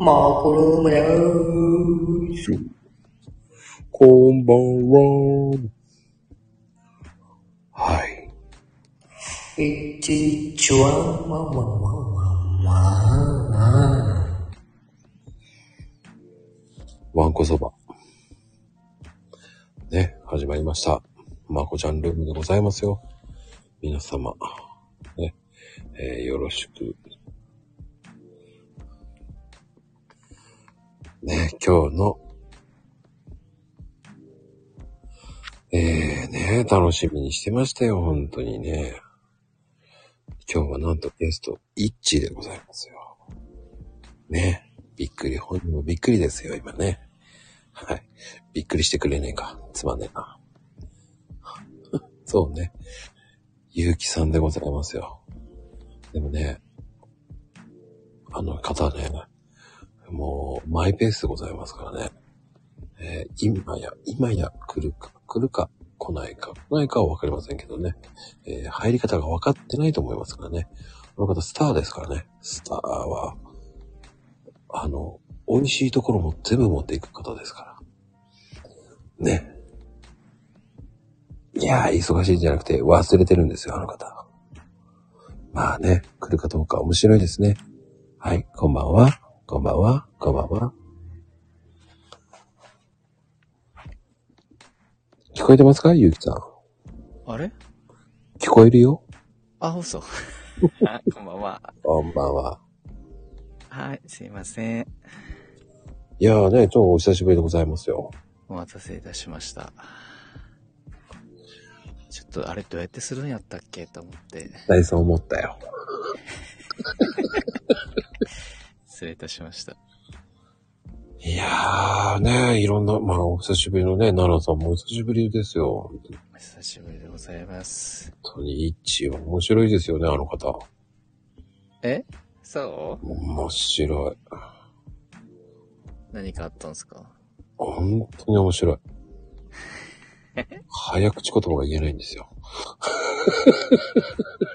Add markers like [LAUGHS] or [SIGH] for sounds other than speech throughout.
マコルームです。こんばんは。はい。いちちは、わわわわわ。わんこそば。ね、始まりました。まこちゃんルームでございますよ。皆様。ね、えーよろしく。ね、今日の、えー、ね、楽しみにしてましたよ、本当にね。今日はなんとゲスト、イッチでございますよ。ね、びっくり、本人もびっくりですよ、今ね。はい。びっくりしてくれねえか。つまんねえな。[LAUGHS] そうね。ゆうきさんでございますよ。でもね、あの方ね、もう、マイペースでございますからね。えー今や、今や来るか、来るか、来ないか、来ないかはわかりませんけどね。えー入り方が分かってないと思いますからね。この方スターですからね。スターは、あの、美味しいところも全部持っていく方ですから。ね。いやー、忙しいんじゃなくて忘れてるんですよ、あの方。まあね、来るかどうか面白いですね。はい、こんばんは。こんばんは。こんばんは。聞こえてますかゆうきさん？あれ？聞こえるよあ、嘘。あ、[LAUGHS] こんばんは。こんばんは。はい、すいません。いやーね、超お久しぶりでございますよ。お待たせいたしました。ちょっと、あれどうやってするんやったっけと思って、大さん思ったよ。[LAUGHS] 失礼いたしました。いやーね、いろんな、まあお久しぶりのね、奈々さんもお久しぶりですよ。本お久しぶりでございます。当に、イッチは面白いですよね、あの方。え？そう？面白い。何かあったんですか？本当に面白い。[LAUGHS] 早口言葉が言えないんですよ。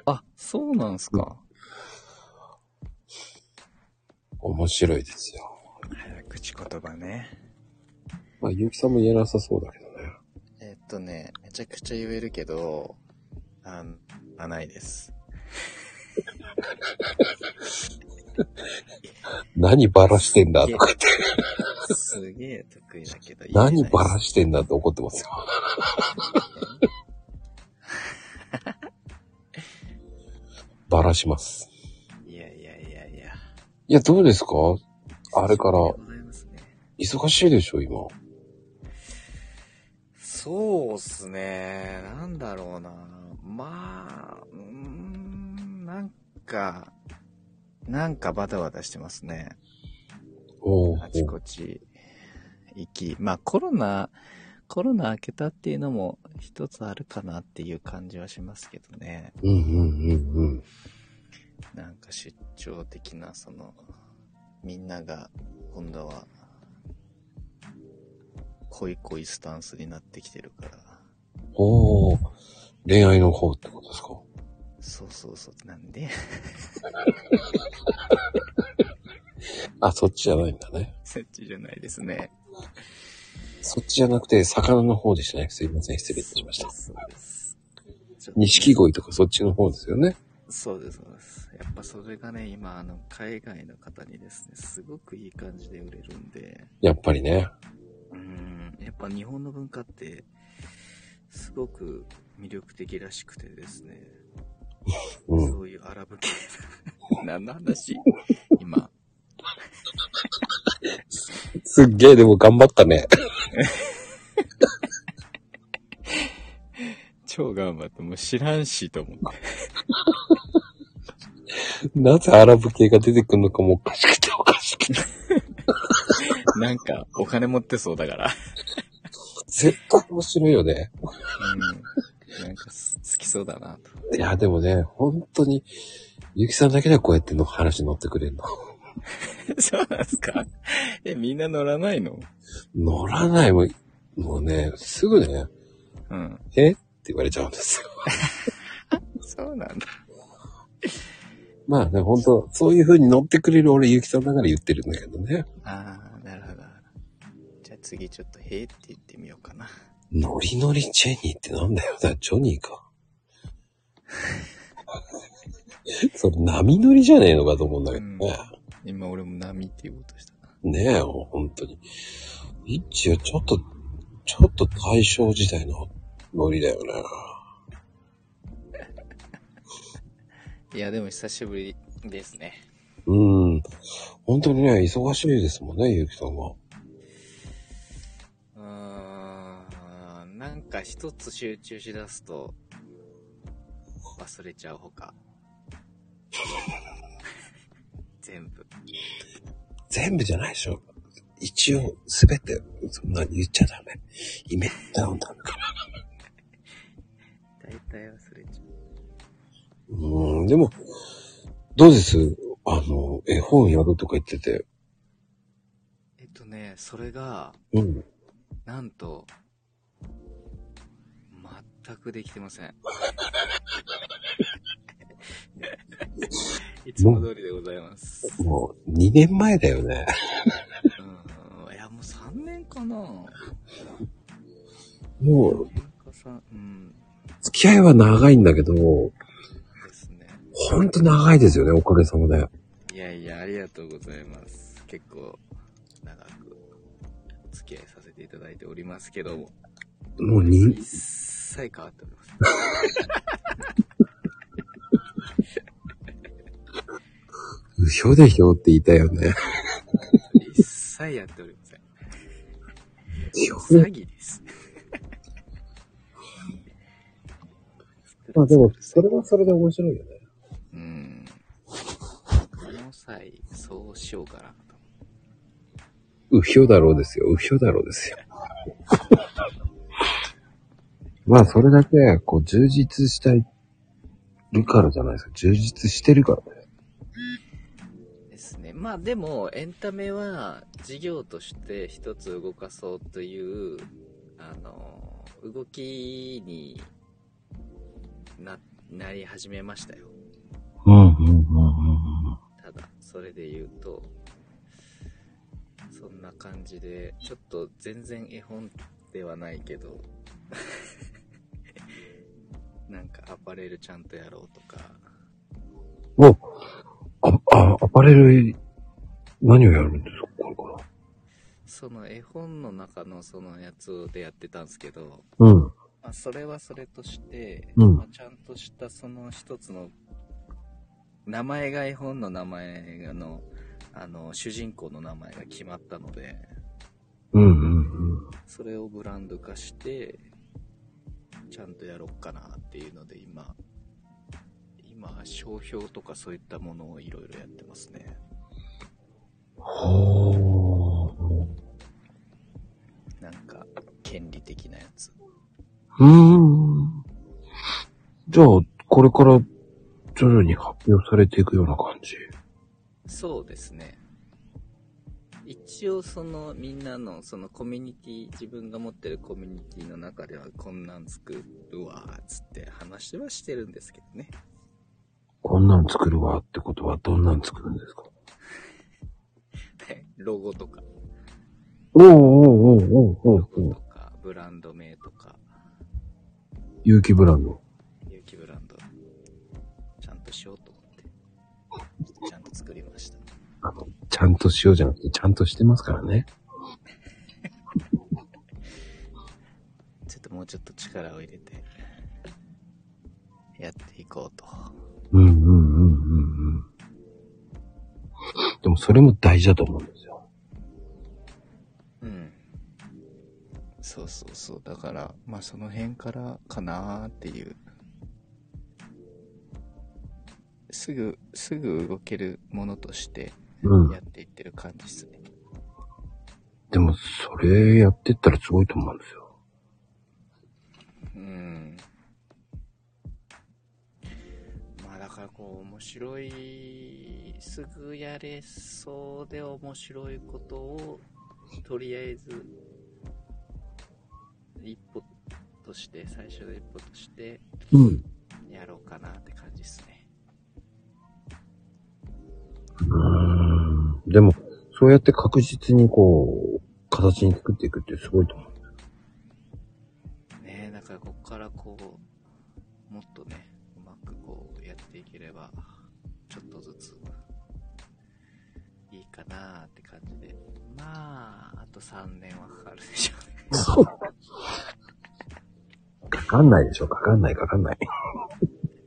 あ、そうなんすか？面白いですよ。早口言葉ね。まあ、ゆうきさんも言えなさそうだけどね。えっとね、めちゃくちゃ言えるけど、あ、あないです。何バラしてんだとか言って。すげえ得意だけど何バラしてんだって怒ってますよ。[LAUGHS] バラします。いやどうですか？あれから。忙しいでしょ、今。そうっすね。なんだろうな。まあ、うーん、なんか、なんかバタバタしてますね。おうあちこち行き。まあコロナ、コロナ明けたっていうのも一つあるかなっていう感じはしますけどね。うんうんうんうん。なんか出張的な、その、みんなが今度は、恋恋スタンスになってきてるから。おー、恋愛の方ってことですか？そうそうそう。なんで？[LAUGHS] あ、そっちじゃないんだね。そっちじゃないですね。そっちじゃなくて、魚の方でしたね。すいません、失礼いたしました。錦鯉とかそっちの方ですよね。そうです、そうです。やっぱそれがね、今、あの、海外の方にですね、すごくいい感じで売れるんで、やっぱりね。うん、やっぱ日本の文化って、すごく魅力的らしくてですね、うん。そういうアラブ系な、[LAUGHS] 何の話？今。すっげえ、でも頑張ったね。[LAUGHS] 超頑張って、もう知らんしと思って。[LAUGHS] なぜアラブ系が出てくるのかもおかしくておかしくて。[LAUGHS] なんか、お金持ってそうだから。[LAUGHS] 絶対面白いよね。うん。なんかす、好きそうだなと。いや、でもね、本当に、ゆきさんだけではこうやっての話乗ってくれるの。そうなんすか？え、みんな乗らないの？乗らないもん、もうね、すぐね、うん。え？って言われちゃうんですよ。そうなんだ。まあね、本当そういう風に乗ってくれる俺、ゆきさんだから言ってるんだけどね。ああ、なるほど。じゃあ次ちょっと、へえって言ってみようかな。ノリノリジェニーってなんだよ。だジョニーか。[LAUGHS] それ波乗りじゃねえのかと思うんだけどね。今俺も波って言おうとしたな。ねえ、本当に。一応ちょっと、ちょっと大正時代のノリだよね。いや、でも久しぶりですね。うん。本当にね、忙しいですもんね、ゆきさんは。うーん、なんか一つ集中しだすと、忘れちゃうほか。[LAUGHS] 全部。全部じゃないでしょ。一応、すべて、そんなに言っちゃダメ。イメダウンダメか [LAUGHS] 大体忘れちゃう。ん、でも、どうです？あの、絵本やるとか言ってて。えっとね、それが、うん。なんと、全くできてません。[LAUGHS] いつも通りでございます。もう、2年前だよね。うん。いや、もう3年かなもう、4年か3、うん。付き合いは長いんだけど。ほんと長いですよね、おかげさまで。いやいや、ありがとうございます。結構、長く、お付き合いさせていただいておりますけども、もうに、一切変わっております。うひょでひょって言いたいよね。一切やっておりません。詐欺です。まあでも、それはそれで面白いよね。際、そうしようかなと。うひょだろうですよ、うひょだろうですよ。[LAUGHS] まあ、それだけ、こう、充実したい、るからじゃないですか。充実してるからね。ですね。まあでも、エンタメは事業として一つ動かそうという、あの、動きにな、なり始めましたよ。うん、うん、うん、それで言うと、そんな感じで、ちょっと全然絵本ではないけど、[LAUGHS] なんかアパレルちゃんとやろうとか、おあ、あ、アパレル、何をやるんですか？これから。その絵本の中のそのやつでやってたんですけど、うん。まあ、それはそれとして、うんまあ、ちゃんとしたその一つの名前が絵本の名前のあの主人公の名前が決まったのでうん、うん、うん。それをブランド化してちゃんとやろうかなっていうので今今商標とかそういったものをいろいろやってますねほー。なんか権利的なやつうーん。じゃあ、これから徐々に発表されていくような感じ。そうですね。一応そのみんなのそのコミュニティ、自分が持ってるコミュニティの中ではこんなん作るわ、つって話はしてるんですけどね。こんなん作るわってことはどんなん作るんですか？[LAUGHS] ロゴとか、おーおーおーおーおーロおーゴとか、ブランド名とか、有機ブランド。あの、ちゃんとしようじゃなくて、ちゃんとしてますからね。[LAUGHS] ちょっともうちょっと力を入れて、やっていこうと。うんうんうんうんうん。でもそれも大事だと思うんですよ。うん。そうそうそう。だから、まあその辺からかなーっていう。すぐ、すぐ動けるものとしてうんや。っていってる感じですね。でも、それやってったらすごいと思うんですよ。うん。まあだからこう面白い、すぐやれそうで面白いことを、とりあえず、一歩として、最初の一歩として、うん。やろうかなって感じですね。でも、そうやって確実にこう、形に作っていくってすごいと思う。ねえ、だからここからこう、もっとね、うまくこうやっていければ、ちょっとずつ、いいかなーって感じで。まあ、あと3年はかかるでしょうね。かかんないでしょかかんないかかんない。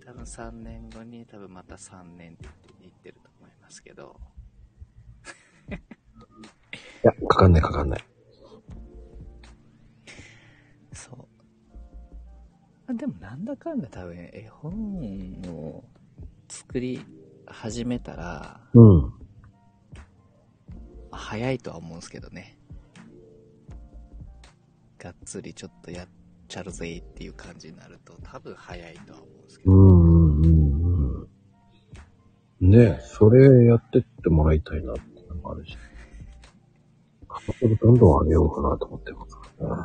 多分3年後に多分また3年って言ってると思いますけど、いや、かかんないかかんない。そう。あでもなんだかんだ多分絵本を作り始めたら、うん。早いとは思うんですけどね。がっつりちょっとやっちゃるぜっていう感じになると多分早いとは思うんですけど。うんうんうんうん。ねえ、それやってってもらいたいなってもあるし。価格どんどん上げようかなと思ってますからね。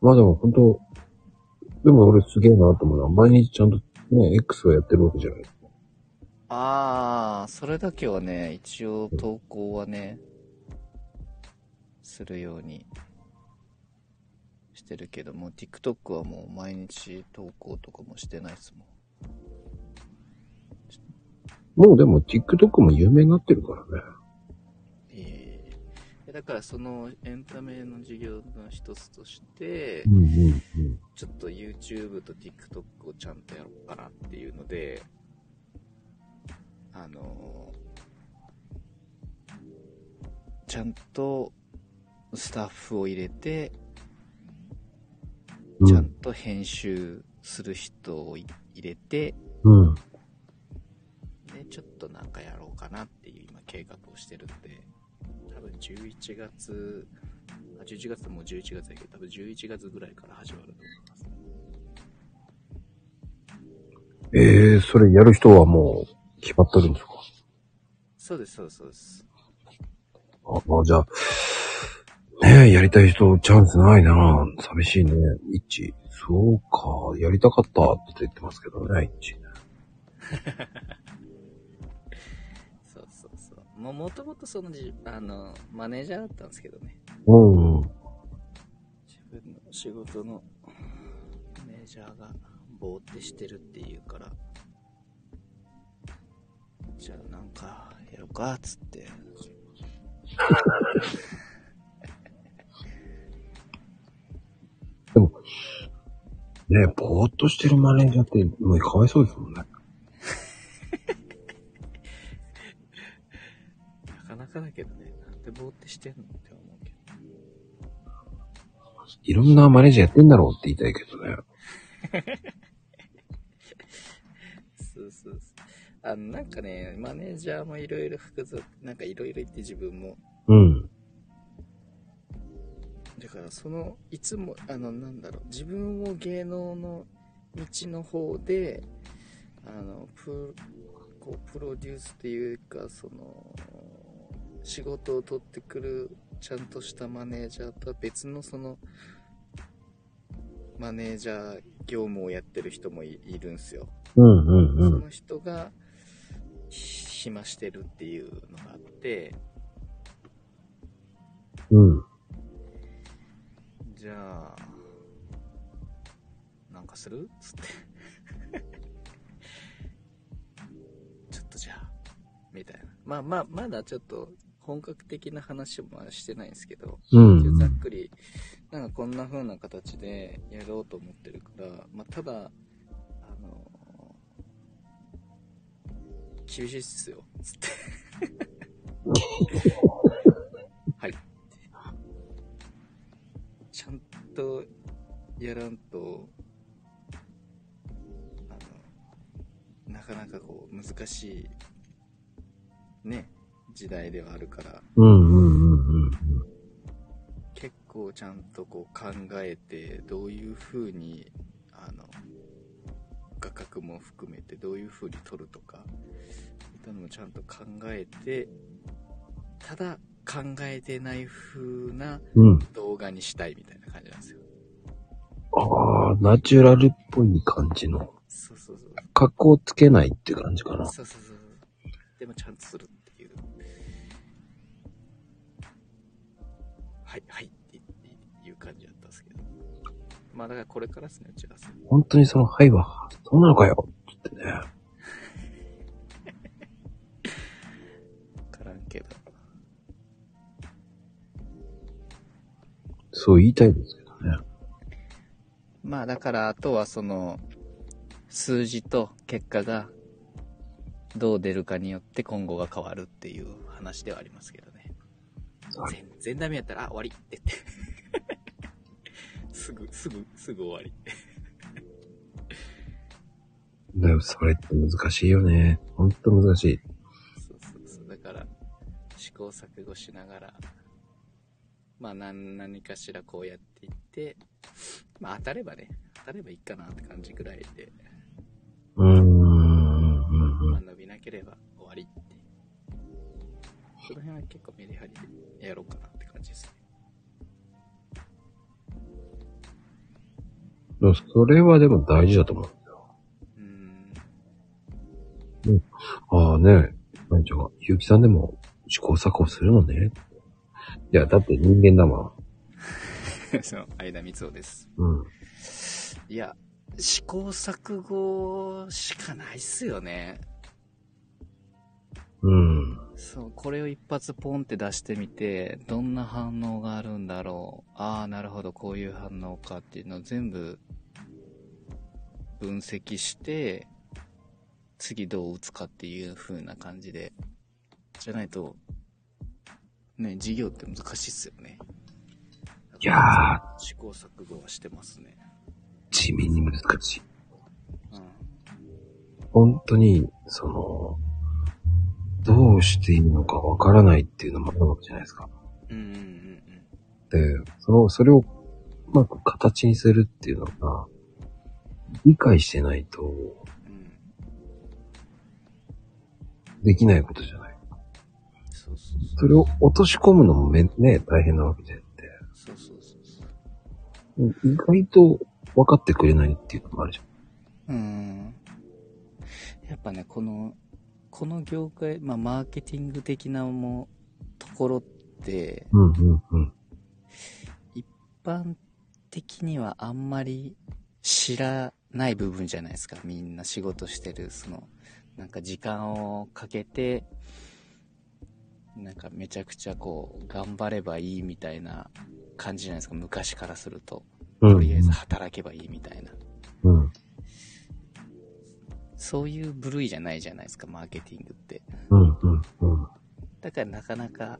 まあでも本当、でも俺すげえなと思うのは、毎日ちゃんとね、X をやってるわけじゃない。ああ、それだけはね、一応投稿はね、するようにしてるけども、TikTok はもう毎日投稿とかもしてないですもん。もうでも TikTok も有名になってるからね。ええだからそのエンタメの事業の一つとして、うんうんうん。ちょっと YouTube と TikTok をちゃんとやろうかなっていうので、あのちゃんとスタッフを入れて、ちゃんと編集する人をい入れて、うん。で、ちょっとなんかやろうかなっていう今計画をしてるんで、多分11月、あ、11月もう11月だけど、多分11月ぐらいから始まると思います。ええー、それやる人はもう決まってるんですか？そうです、そうです、そうです。あ、あじゃあ、ねえ、やりたい人チャンスないな寂しいね。一。そうか、やりたかったって言ってますけどね、一。[LAUGHS] も、もともとそのじ、あの、マネージャーだったんですけどね。うんうん。自分の仕事のマネージャーがぼーってしてるっていうから、じゃあなんかやろうか、つって。ねえ、ぼーっとしてるマネージャーって、もうかわいそうですもんね。かだけどね、なんでぼーってしてんのって思うけど。いろんなマネージャーやってんだろうって言いたいけどね。そうそうそう。あの、なんかね、マネージャーもいろいろ複雑、なんかいろいろ言って自分も。うん。だからその、いつも、あの、なんだろう、自分を芸能の道の方で、あの、プこうプロデュースっていうか、その、仕事を取ってくるちゃんとしたマネージャーとは別のその、マネージャー業務をやってる人もいいるんすよ。うんうんうん。その人がひ暇してるっていうのがあって、うん。じゃあ、なんかする？つって。[LAUGHS] ちょっとじゃあ、みたいな。まあまあ、まだちょっと本格的な話もまだしてないんですけど、うんざっくり、なんかこんな風な形でやろうと思ってるから、まあただ、あの厳しいっすよ、つって。はい。ちゃんとやらんと、あの、なかなかこう難しい、ね、時代ではあるから、うんうんうんうん。結構ちゃんとこう考えてどういう風にあの画角も含めてどういう風に撮るとかそういったのもちゃんと考えてただ考えてない風なうん。動画にしたいみたいな感じなんですよああ、ナチュラルっぽい感じの。そうそうそう格好つけないって感じかな。そうそうそうそうででもちゃんとするはい、はいっていう感じだったんですけど。まあだからこれからですね、打ち合わせ。本当にその、はいは、そうなのかよってね。わからんけど。そう言いたいですけどね。まあだからあとはその、数字と結果がどう出るかによって今後が変わるっていう話ではありますけどね。はい全全ダメやったら、あ、終わりって言って。[LAUGHS] すぐ、すぐ、すぐ終わり。[LAUGHS] でもそれって難しいよね。ほんと難しい。そうそうそう。だから、試行錯誤しながら、まあ何、何かしらこうやっていって、まあ当たればね、当たればいいかなって感じぐらいで、うーんまあ伸びなければ終わりって。その辺は結構メリハリでやろうかなって感じですね。それはでも大事だと思うんですよ。うーん。ああね、なんちゃが、ゆうきさんでも試行錯誤するのね。いや、だって人間だも [LAUGHS] その、間光夫です。ん。うん。いや、試行錯誤しかないっすよね。うん。そう、これを一発ポンって出してみて、どんな反応があるんだろう。ああ、なるほど、こういう反応かっていうのを全部分析して、次どう打つかっていう風な感じで。じゃないと、ね、授業って難しいっすよね。いやー、試行錯誤はしてますね。地味に難しい。うん。本当に、その、どうしていいのかわからないっていうのもあるわけじゃないですか。うんうんうんうん。で、その、それをうまく形にするっていうのが、理解してないとうん。できないことじゃない。そうそうそう。それを落とし込むのもめね、大変なわけであって、そうそうそうそう。意外と分かってくれないっていうのもあるじゃん。うん。やっぱね、この、この業界、まあ、マーケティング的なも、ところって、うんうんうん。一般的にはあんまり知らない部分じゃないですか。みんな仕事してる、その、なんか時間をかけて、なんかめちゃくちゃこう、頑張ればいいみたいな感じじゃないですか。昔からすると。うんとりあえず働けばいいみたいな。うん。そういう部類じゃないじゃないですか、マーケティングって。うんうんうん。だからなかなか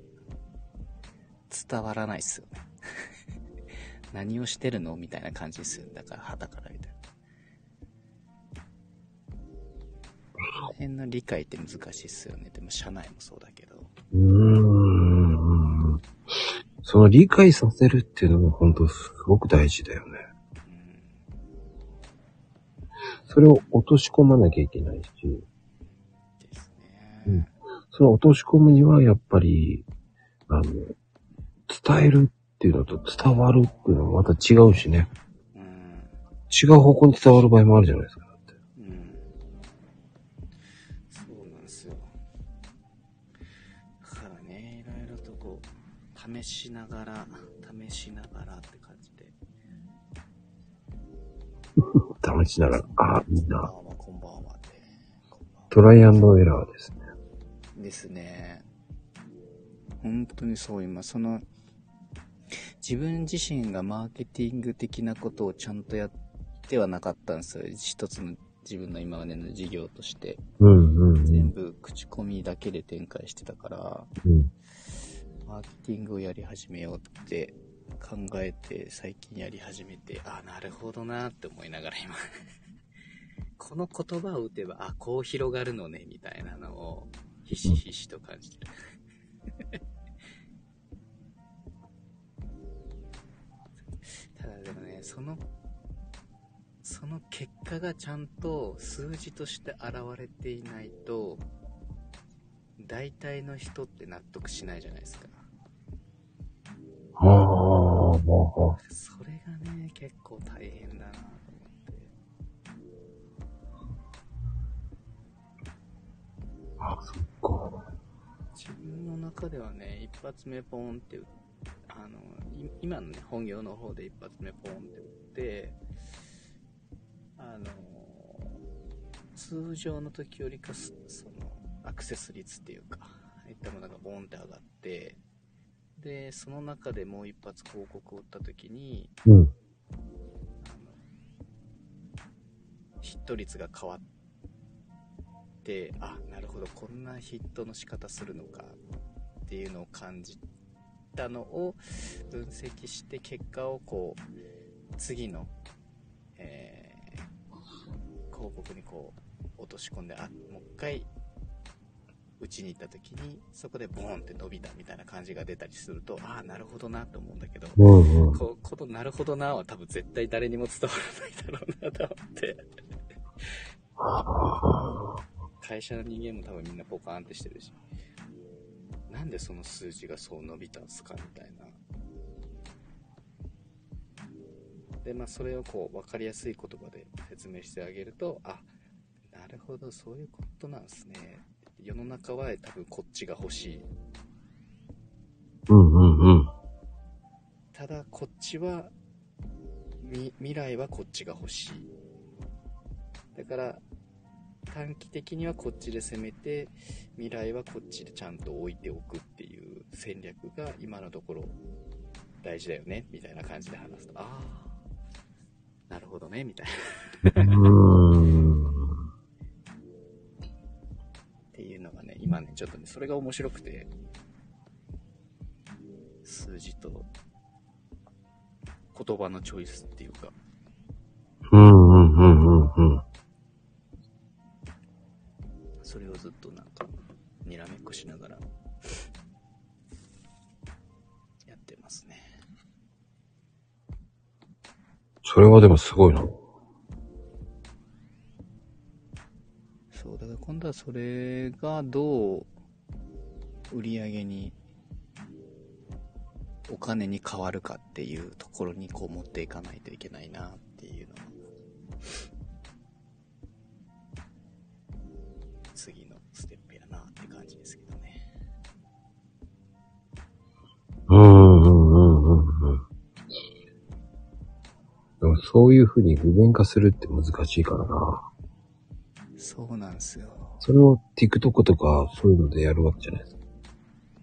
伝わらないっすよね。[LAUGHS] 何をしてるのみたいな感じですよ。だから、肌から見たら。この辺の理解って難しいっすよね。でも、社内もそうだけど。うーん。その理解させるっていうのも本当すごく大事だよね。それを落とし込まなきゃいけないし、ですうんね。その落とし込むにはやっぱり、あの、伝えるっていうのと伝わるっていうのはまた違うしね。うん。違う方向に伝わる場合もあるじゃないですか。うん。そうなんですよ。だからね、いろいろとこう、試しながら、試しながらって感じで。試しながら、ああ、いいな。こんばんは。こんばんはトライアンドエラーですね。ですね。本当にそう、今、その、自分自身がマーケティング的なことをちゃんとやってはなかったんですよ。一つの自分の今までの事業として。うんうんうん。全部口コミだけで展開してたから、うん、マーケティングをやり始めようって考えて最近やり始めて、あ、なるほどなって思いながら今。[LAUGHS] この言葉を打てば、あ、こう広がるのね、みたいなのを、ひしひしと感じてる。[LAUGHS] ただでもね、その、その結果がちゃんと数字として現れていないと、大体の人って納得しないじゃないですか。はあ、はあ、それがね、結構大変だなと思って。はあ、そっか。自分の中ではね、一発目ポーンってあの、い今のね、本業の方で一発目ポーンって打って、あの、通常の時よりかす、その、アクセス率っていうか、ああいったものがボーンって上がって、で、その中でもう一発広告を打った時に、うん。ヒット率が変わってあなるほどこんなヒットの仕方するのかっていうのを感じたのを分析して結果をこう次の、えー広告にこう落とし込んであもう一回打ちに行った時にそこでボーンって伸びたみたいな感じが出たりするとああなるほどなと思うんだけどうんうん。ここのなるほどなは多分絶対誰にも伝わらないだろうなと思って。会社の人間も多分みんなポカーンってしてるし。なんでその数字がそう伸びたんすかみたいな。で、まあそれをこう分かりやすい言葉で説明してあげると、あ、なるほど、そういうことなんすね。世の中は多分こっちが欲しい。うんうんうん。ただこっちはみ未来はこっちが欲しいだから短期的にはこっちで攻めて未来はこっちでちゃんと置いておくっていう戦略が今のところ大事だよねみたいな感じで話すとああなるほどねみたいな [LAUGHS] 今ねちょっとねそれが面白くて数字と言葉のチョイスっていうかうんうんうんうんうん。それをずっとなんか、にらめっこしながら、やってますね。それはでもすごいな。そう、だそれがどう売り上げに、お金に変わるかっていうところにこう持っていかないといけないなっていうのは、次のステップやなって感じですけどね。うんうんうんうんうん。でもそういうふうに具現化するって難しいからな。そうなんですよ。それを TikTok とかそういうのでやるわけじゃないですか。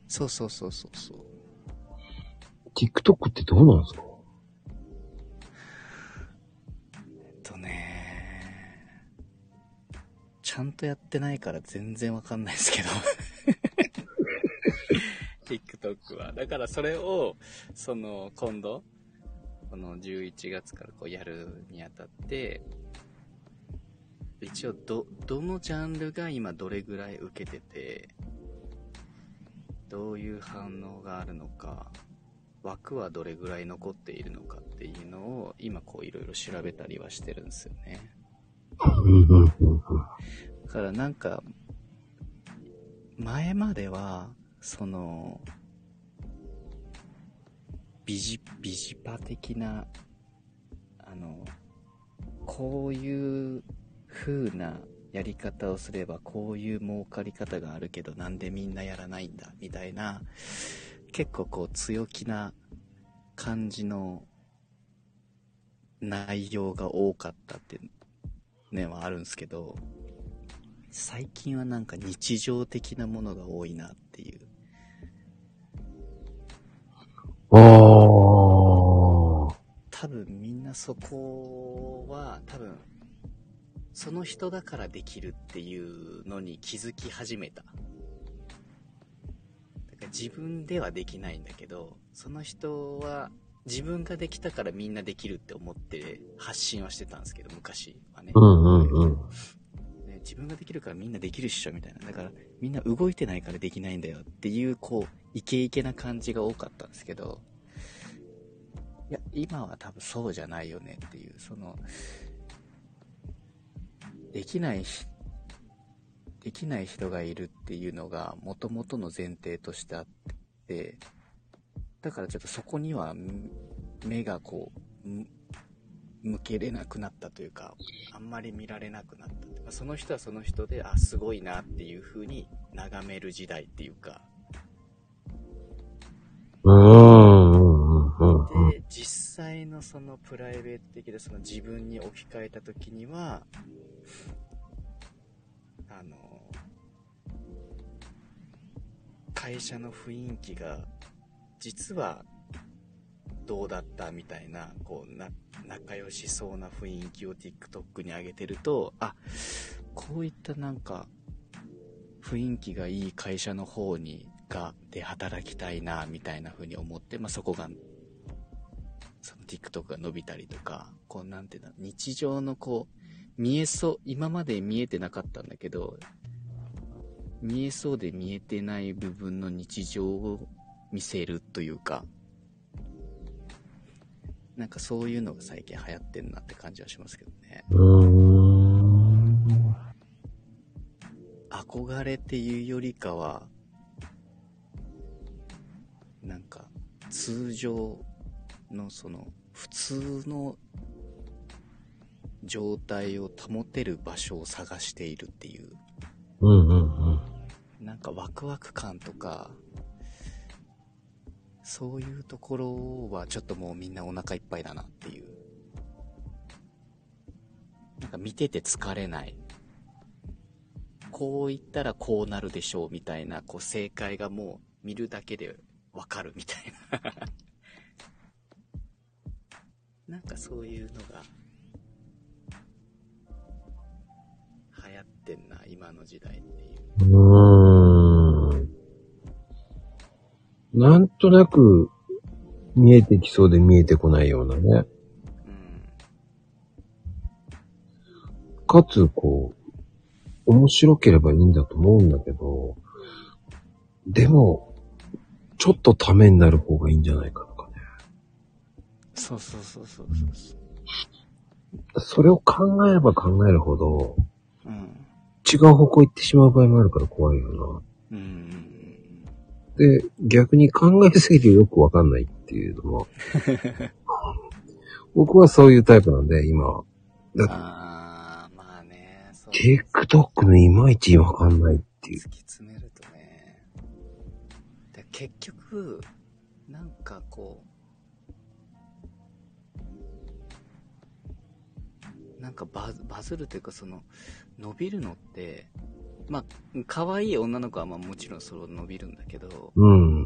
そうそうそうそうそう。TikTok ってどうなんですか？えっとね、ちゃんとやってないから全然わかんないですけど。[LAUGHS] TikTok は。だからそれを、その、今度、この11月からこうやるにあたって、一応ど、どのジャンルが今どれぐらい受けてて、どういう反応があるのか、枠はどれぐらい残っているのかっていうのを今こういろいろ調べたりはしてるんですよね。だからなんか、前までは、その、ビジ、ビジパ的な、あの、こういう風なやり方をすればこういう儲かり方があるけどなんでみんなやらないんだみたいな結構こう強気な感じの内容が多かったってねはあるんですけど最近はなんか日常的なものが多いなっていう。多分みんなそこは多分その人だからできるっていうのに気づき始めた。だから自分ではできないんだけどその人は自分ができたからみんなできるって思って発信はしてたんですけど昔はね、うんうんうん。ね自分ができるからみんなできるっしょみたいな。だからみんな動いてないからできないんだよっていうこうイケイケな感じが多かったんですけどいや今は多分そうじゃないよねっていうそのできないひできない人がいるっていうのが元々の前提としてあってだからちょっとそこには目がこう、向けれなくなったというか、あんまり見られなくなったというか。その人はその人で、あ、すごいなっていう風に眺める時代っていうか。うーん、で、実際のそのプライベート的でその自分に置き換えた時には、あの、会社の雰囲気が、実は、どうだったみたいな、こう、な、仲良しそうな雰囲気を TikTok に上げてると、あ、こういったなんか、雰囲気がいい会社の方に、が、で働きたいな、みたいな風に思って、まあ、そこが、TikTok が伸びたりとか、こうなんていうの、日常のこう、見えそう、今まで見えてなかったんだけど、見えそうで見えてない部分の日常を見せるというか、なんかそういうのが最近流行ってんなって感じはしますけどね。うーん。憧れっていうよりかは、なんか通常のその普通の状態を保てる場所を探しているっていう、うん、うん、うん。なんかワクワク感とか、そういうところはちょっともうみんなお腹いっぱいだなっていう。なんか見てて疲れない。こう言ったらこうなるでしょうみたいな、こう正解がもう見るだけでわかるみたいな。[LAUGHS] なんかそういうのが流行ってんな、今の時代っていう。うーん。なんとなく見えてきそうで見えてこないようなね。うん。かつ、こう、面白ければいいんだと思うんだけど、でも、ちょっとためになる方がいいんじゃないかとかね。そうそうそうそうそうそう。それを考えれば考えるほど、うん。違う方向行ってしまう場合もあるから怖いようんうんな。で、逆に考えすぎてよくわかんないっていうのも、[LAUGHS] 僕はそういうタイプなんで、今。うん。だあー、まあね。TikTok のいまいちわかんないっていう。突き詰めるとね。で結局、なんかこなんかバズバズるというかその、伸びるのって、まあ、可愛い女の子はまあもちろんそれ伸びるんだけど、うん。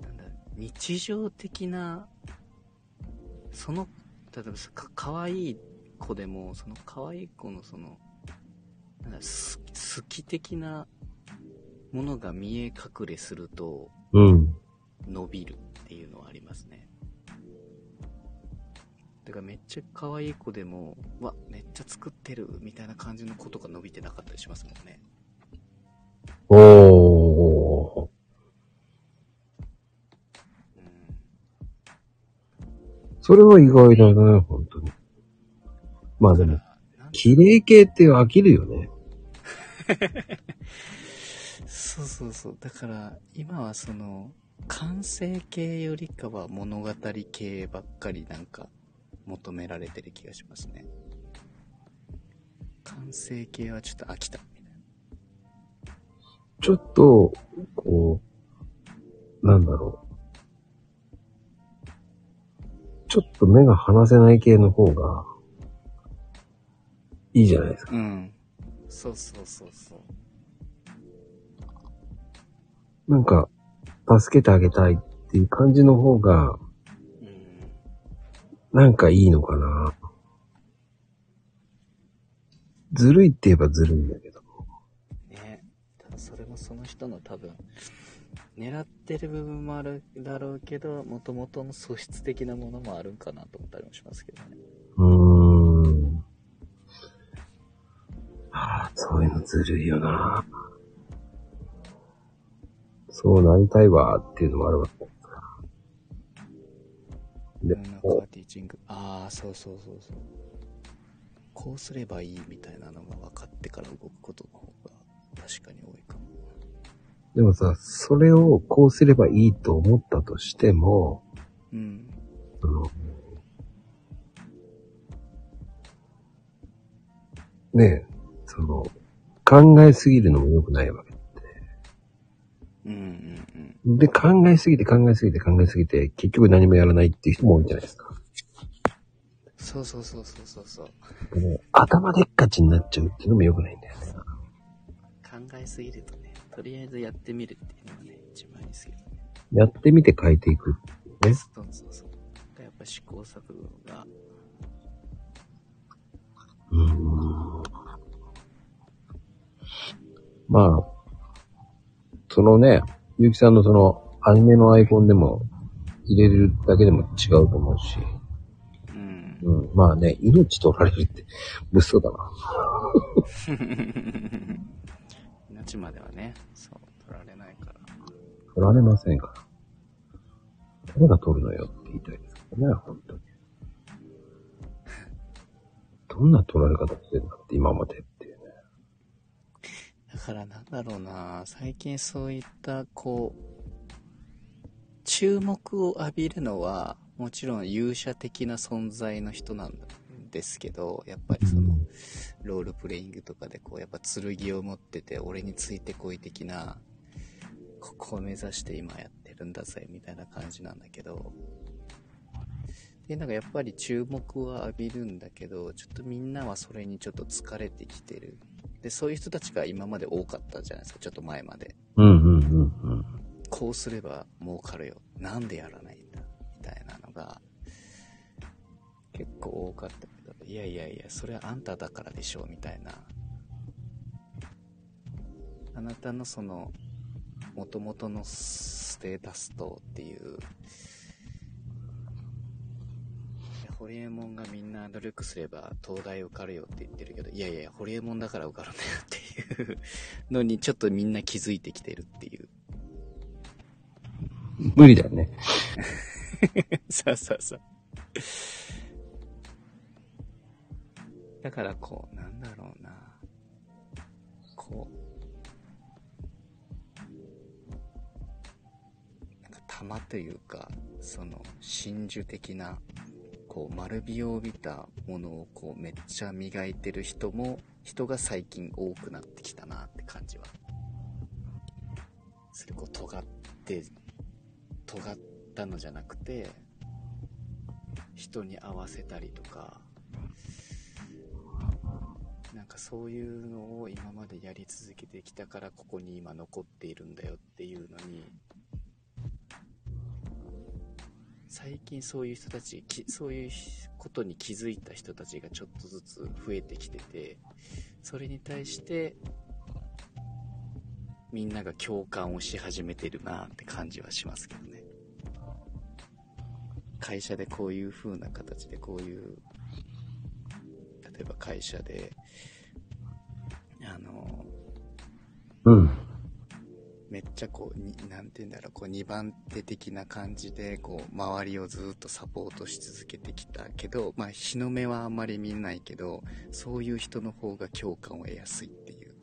なんだ日常的な、その、例えばさか可愛い子でも、その可愛い子のその、なんだす好き的なものが見え隠れするとうん。伸びるっていうのはありますね。だからめっちゃ可愛い子でも、わ、めっちゃ作ってるみたいな感じの子とか伸びてなかったりしますもんね。おー。うん。それは意外だね、本当に。まあでも、綺麗系って飽きるよね。そうそうそう。だから、今はその、完成形よりかは物語系ばっかりなんか求められてる気がしますね。完成形はちょっと飽きたみたいな。ちょっと、こう、なんだろう。ちょっと目が離せない系の方が、いいじゃないですか。うん。そうそうそうそう。なんか、助けてあげたいっていう感じの方が、うん。なんかいいのかな。ずるいって言えばずるいんだけど。ね。ただそれもその人の多分、狙ってる部分もあるだろうけど、もともとの素質的なものもあるんかなと思ったりもしますけどね。うーん。ああ、そういうのずるいよな。そうなりたいわっていうのもあるわけ。ティーチング。ああ、そうそうそうそう。こうすればいいみたいなのが分かってから動くことの方が確かに多いかも。でもさ、それをこうすればいいと思ったとしても、うん。その、ねえ、その、考えすぎるのも良くないわけ。うんうんうん。で、考えすぎて考えすぎて考えすぎて、結局何もやらないっていう人も多いんじゃないですか。そうそうそうそうそうそう。でも頭でっかちになっちゃうっていうのも良くないんだよね。考えすぎるとね、とりあえずやってみるっていうのがね、一番いいですけどね。やってみて変えていく。ねそうそうそう。やっぱ試行錯誤が、うーん。まあ、そのね、ゆうきさんのその、アニメのアイコンでも入れるだけでも違うと思うし。うん。うん。まあね、命取られるって、物騒だな。命まではね、そう、取られないから。取られませんから。誰が取るのよって言いたいですからね、本当に。[LAUGHS] どんな取られ方してるんだって、今まで。だからなんだろうな、最近そういった、こう、注目を浴びるのは、もちろん勇者的な存在の人なんですけど、やっぱりその、ロールプレイングとかでこう、やっぱ剣を持ってて、俺についてこい的な、ここを目指して今やってるんだぜ、みたいな感じなんだけど、で、なんかやっぱり注目は浴びるんだけど、ちょっとみんなはそれにちょっと疲れてきてる。で、そういう人たちが今まで多かったじゃないですか、ちょっと前まで。うんうんうんうん。こうすれば儲かるよ。なんでやらないんだみたいなのが、結構多かったけど、いやいやいや、それはあんただからでしょ、みたいな。あなたのその、元々のステータスとっていう、ホリエモンがみんな努力すれば東大受かるよって言ってるけど、いやいや、ホリエモンだから受かるんだよっていうのにちょっとみんな気づいてきてるっていう。無理だよね。[LAUGHS] そうそうそう。だからこう、なんだろうな。こう、なんか玉というか、その真珠的な、こう丸みを帯びたものをこうめっちゃ磨いてる人も、人が最近多くなってきたなって感じは。それこう尖って、尖ったのじゃなくて、人に合わせたりとか、なんかそういうのを今までやり続けてきたからここに今残っているんだよっていうのに、最近そういう人たち、そういうことに気づいた人たちがちょっとずつ増えてきてて、それに対して、みんなが共感をし始めてるなって感じはしますけどね。会社でこういう風な形でこういう、例えば会社で、あの、うん。めっちゃこう、になんて言うんだろう、こう2番手的な感じで、こう、周りをずっとサポートし続けてきたけど、まあ、日の目はあんまり見ないけど、そういう人の方が共感を得やすいっていう。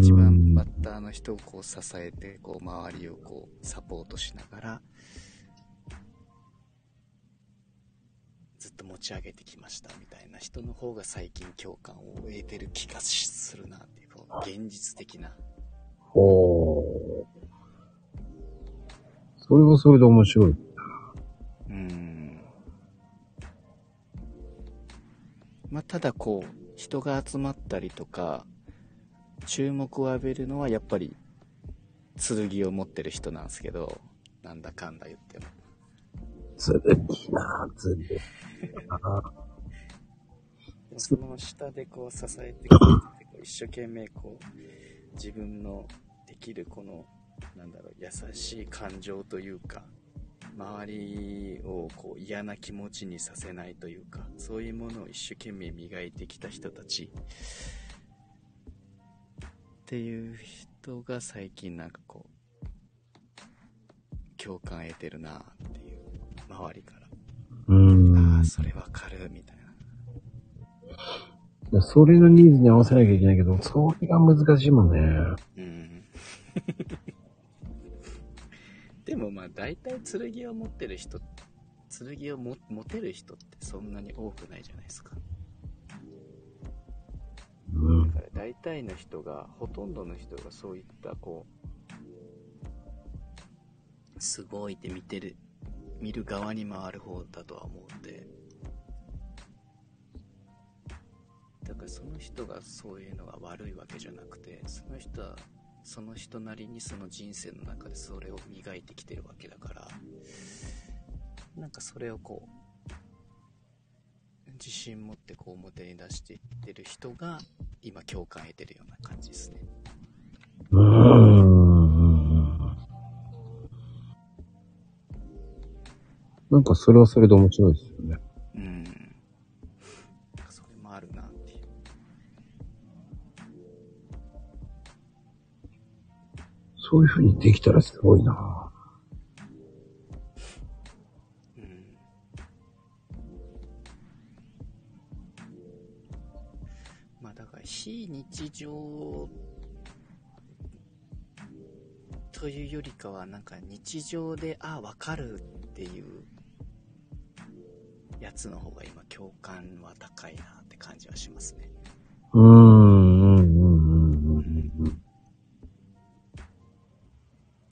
一番バッターの人をこう支えて、こう、周りをこう、サポートしながら、ずっと持ち上げてきましたみたいな人の方が最近共感を得てる気がするなっていう、こう現実的な。ほー。それはそれで面白い。うん。まあ、ただこう、人が集まったりとか、注目を浴びるのはやっぱり、剣を持ってる人なんですけど、なんだかんだ言っても。ずるいなずるいなその下でこう支えてくれてて、一生懸命こう、自分のできるこの、なんだろう、優しい感情というか、周りをこう嫌な気持ちにさせないというか、そういうものを一生懸命磨いてきた人たち、っていう人が最近なんかこう、共感得てるなっていう、周りから。うーんああ、。それわかる、みたいな。それのニーズに合わせなきゃいけないけど、それが難しいもんね。うん。っ [LAUGHS] でもまあ大体剣を持ってる人、剣をも持てる人ってそんなに多くないじゃないですか。うんだ。から大体の人が、ほとんどの人がそういったこう、すごいって見てる、見る側に回る方だとは思うんで、だからその人がそういうのが悪いわけじゃなくて、その人はその人なりにその人生の中でそれを磨いてきてるわけだから、なんかそれをこう、自信持ってこう表に出していってる人が今共感得てるような感じですね。なんかそれはそれで面白いですよね。うん。それもあるなっていう。そういう風にできたらすごいなうん。まあだから非日常というよりかはなんか日常でああわかるっていうやつの方が今共感は高いなって感じはしますね。うーん、うん、うん、うん。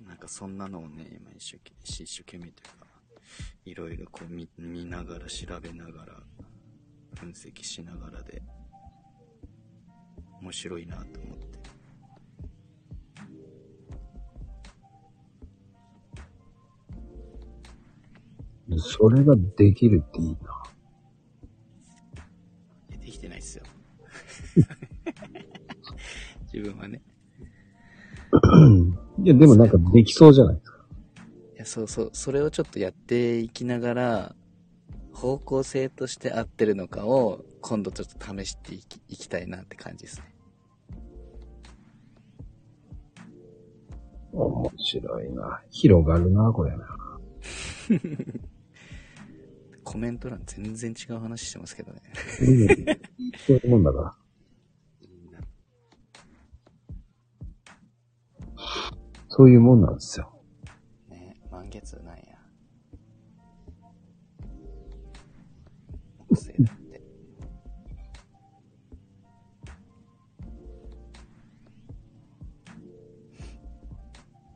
なんかそんなのをね、今一生懸命、一生懸命というか、いろいろこう見見ながら、調べながら、分析しながらで、面白いなと思って。それができるっていいな。いやできてないっすよ。[LAUGHS] 自分はね。いや、でもなんかできそうじゃないですか。いや、そうそう、それをちょっとやっていきながら、方向性として合ってるのかを、今度ちょっと試していきいきたいなって感じですね。面白いな。広がるな、これな。[LAUGHS] コメント欄全然違う話してますけどね。うんそういうもんだから。そういうもんなんですよ。ね満月なんや。って。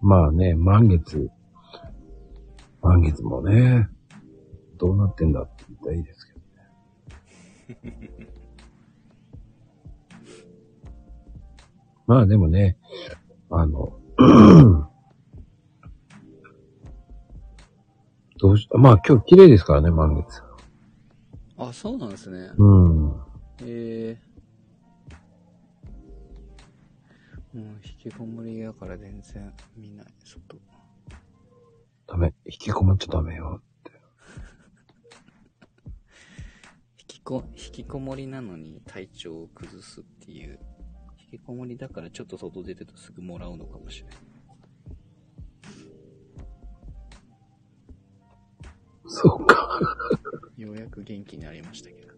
まあね、満月。満月もね、どうなってんだって言ったらいいですけどね。[LAUGHS] まあでもね、あの、[CLEARS THROAT] どうし、まあ今日綺麗ですからね、満月。あ、そうなんですね。うん。へえもう引きこもりだから全然見ない、外。ダメ。引きこもっちゃダメよ。引きこ、引きこもりなのに体調を崩すっていう。引きこもりだからちょっと外出てるとすぐもらうのかもしれない。そうか。ようやく元気になりましたけど。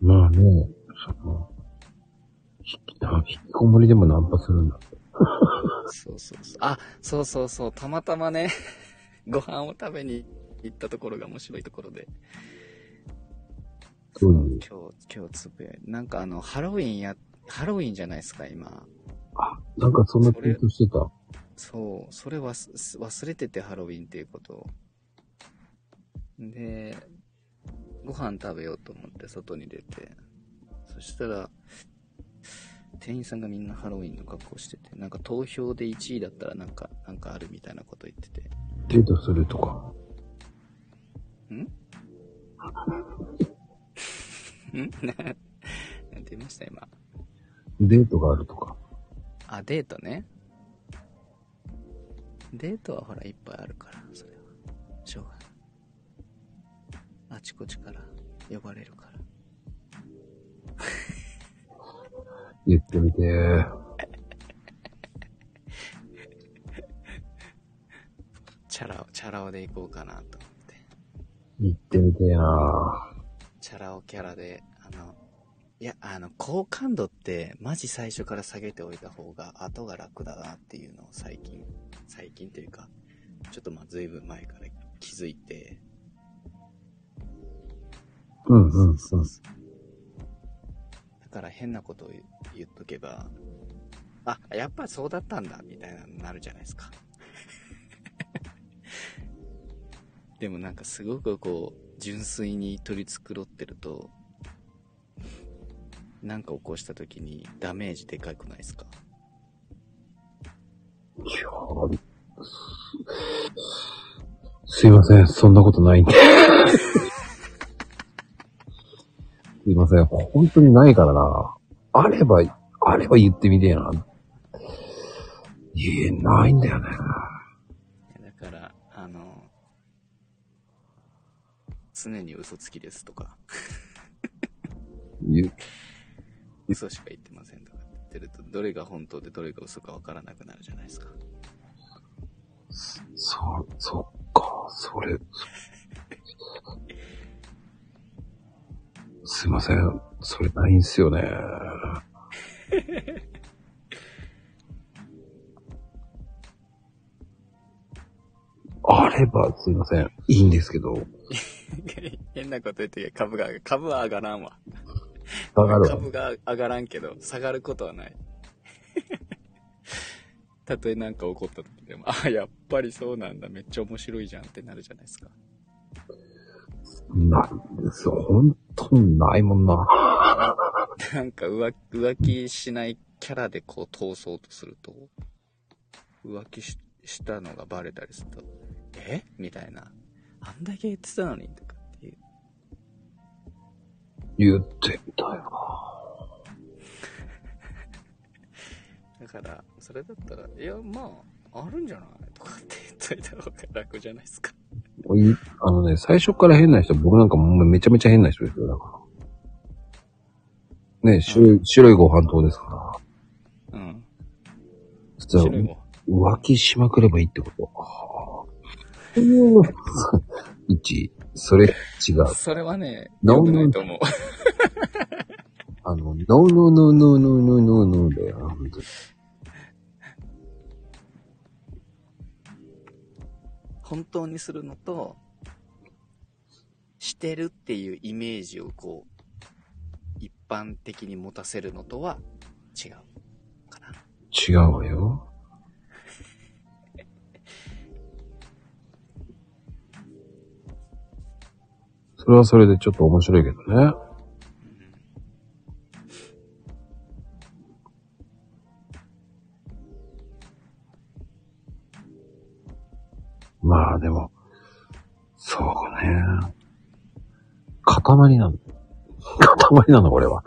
まあね、その、引きあ引きこもりでもナンパするんだ。そうそうそう。あ、そうそうそう。たまたまね、[LAUGHS] ご飯を食べに行ったところが面白いところで。そうなんで今日、今日つぶやいなんかあの、ハロウィンや、ハロウィンじゃないですか、今。あ、なんかそんなツイートしてた。そう、それはす忘れててハロウィンっていうことを。で、ご飯食べようと思って外に出て、そしたら、店員さんがみんなハロウィンの格好してて、なんか投票で1位だったらなんか、なんかあるみたいなこと言ってて。デートするとか？ん？[LAUGHS] ん？な、なんて言いました今。デートがあるとか？あ、デートね。デートはほらいっぱいあるから、それは。しょうがない。あちこちから呼ばれるから。言ってみて。[LAUGHS] チャラ、チャラ男で行こうかなと思って。言ってみてやなチャラ男キャラで、あの、いや、あの、好感度って、マジ最初から下げておいた方が、後が楽だなっていうのを最近、最近というか、ちょっとまあ、ずいぶん前から気づいて、うんうんうん。だから変なことを言言っとけば、あ、やっぱそうだったんだ、みたいなのになるじゃないですか。[LAUGHS] でもなんかすごくこう、純粋に取り繕ってると、なんか起こした時にダメージでかくないですか？いやすいません、そんなことないんで。[LAUGHS] すいません、本当にないからな。あれば、あれば言ってみてえな。言えないんだよね。だから、あの、常に嘘つきですとか、言う嘘しか言ってませんとか言ってると、どれが本当でどれが嘘かわからなくなるじゃないですか。そ、そっか、それ。すいません、それないんすよね。[LAUGHS] あればすいません、いいんですけど、変なこと言って株が、株は上がらんわ。わかるわ。株が上がらんけど、下がることはない。[LAUGHS] たとえなんか起こった時でも、あ、やっぱりそうなんだ、めっちゃ面白いじゃんってなるじゃないですか。ないんですよ。本当にないもんな。[LAUGHS] なんか浮浮気しないキャラでこう通そうとすると、浮気ししたのがバレたりすると、え？みたいな。あんだけ言ってたのにとかっていう。言ってみたよ [LAUGHS] だから、それだったら、いや、まあ、あるんじゃない？とかって言っといた方が楽じゃないですか。あのね、最初から変な人、僕なんかもうめちゃめちゃ変な人ですよ、だから。ね、白い、白いご飯糖ですから。うん。普通は浮気しまくればいいってこと。一、それ違う。それはね、良くないと思う。あの、ノーノーノーノーノーノーノーノーだよ、本当に。本当にするのと、してるっていうイメージをこう、一般的に持たせるのとは違うかな。違うわよ。[LAUGHS] それはそれでちょっと面白いけどね。まあでも、そうね。塊なの。塊なの、俺は。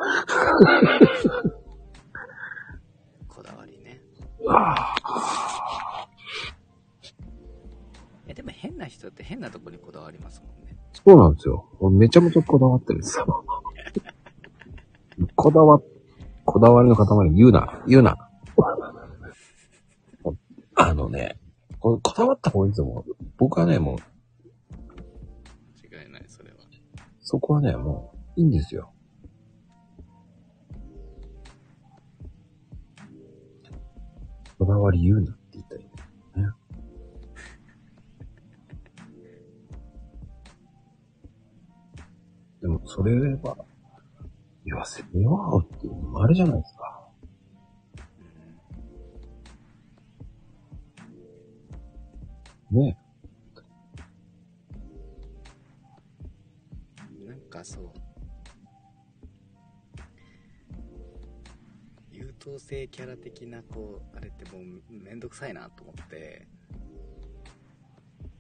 こだわりね。あえ、でも変な人って変なとこにこだわりますもんね。そうなんですよ。俺めちゃめちゃこだわってるんですよ。[LAUGHS] こだわ、こだわりの塊言うな、言うな。あのね、ここだわった方がいいですよ。もう僕はね、もう、違いない、それは。そこはね、もう、いいんですよ。こだわり言うなって言ったらいいんだよね。でも、それは、言わせてよっていうのもあるじゃないですか。ねなんかそう。優等生キャラ的な、こう、あれってもうめんどくさいなと思って、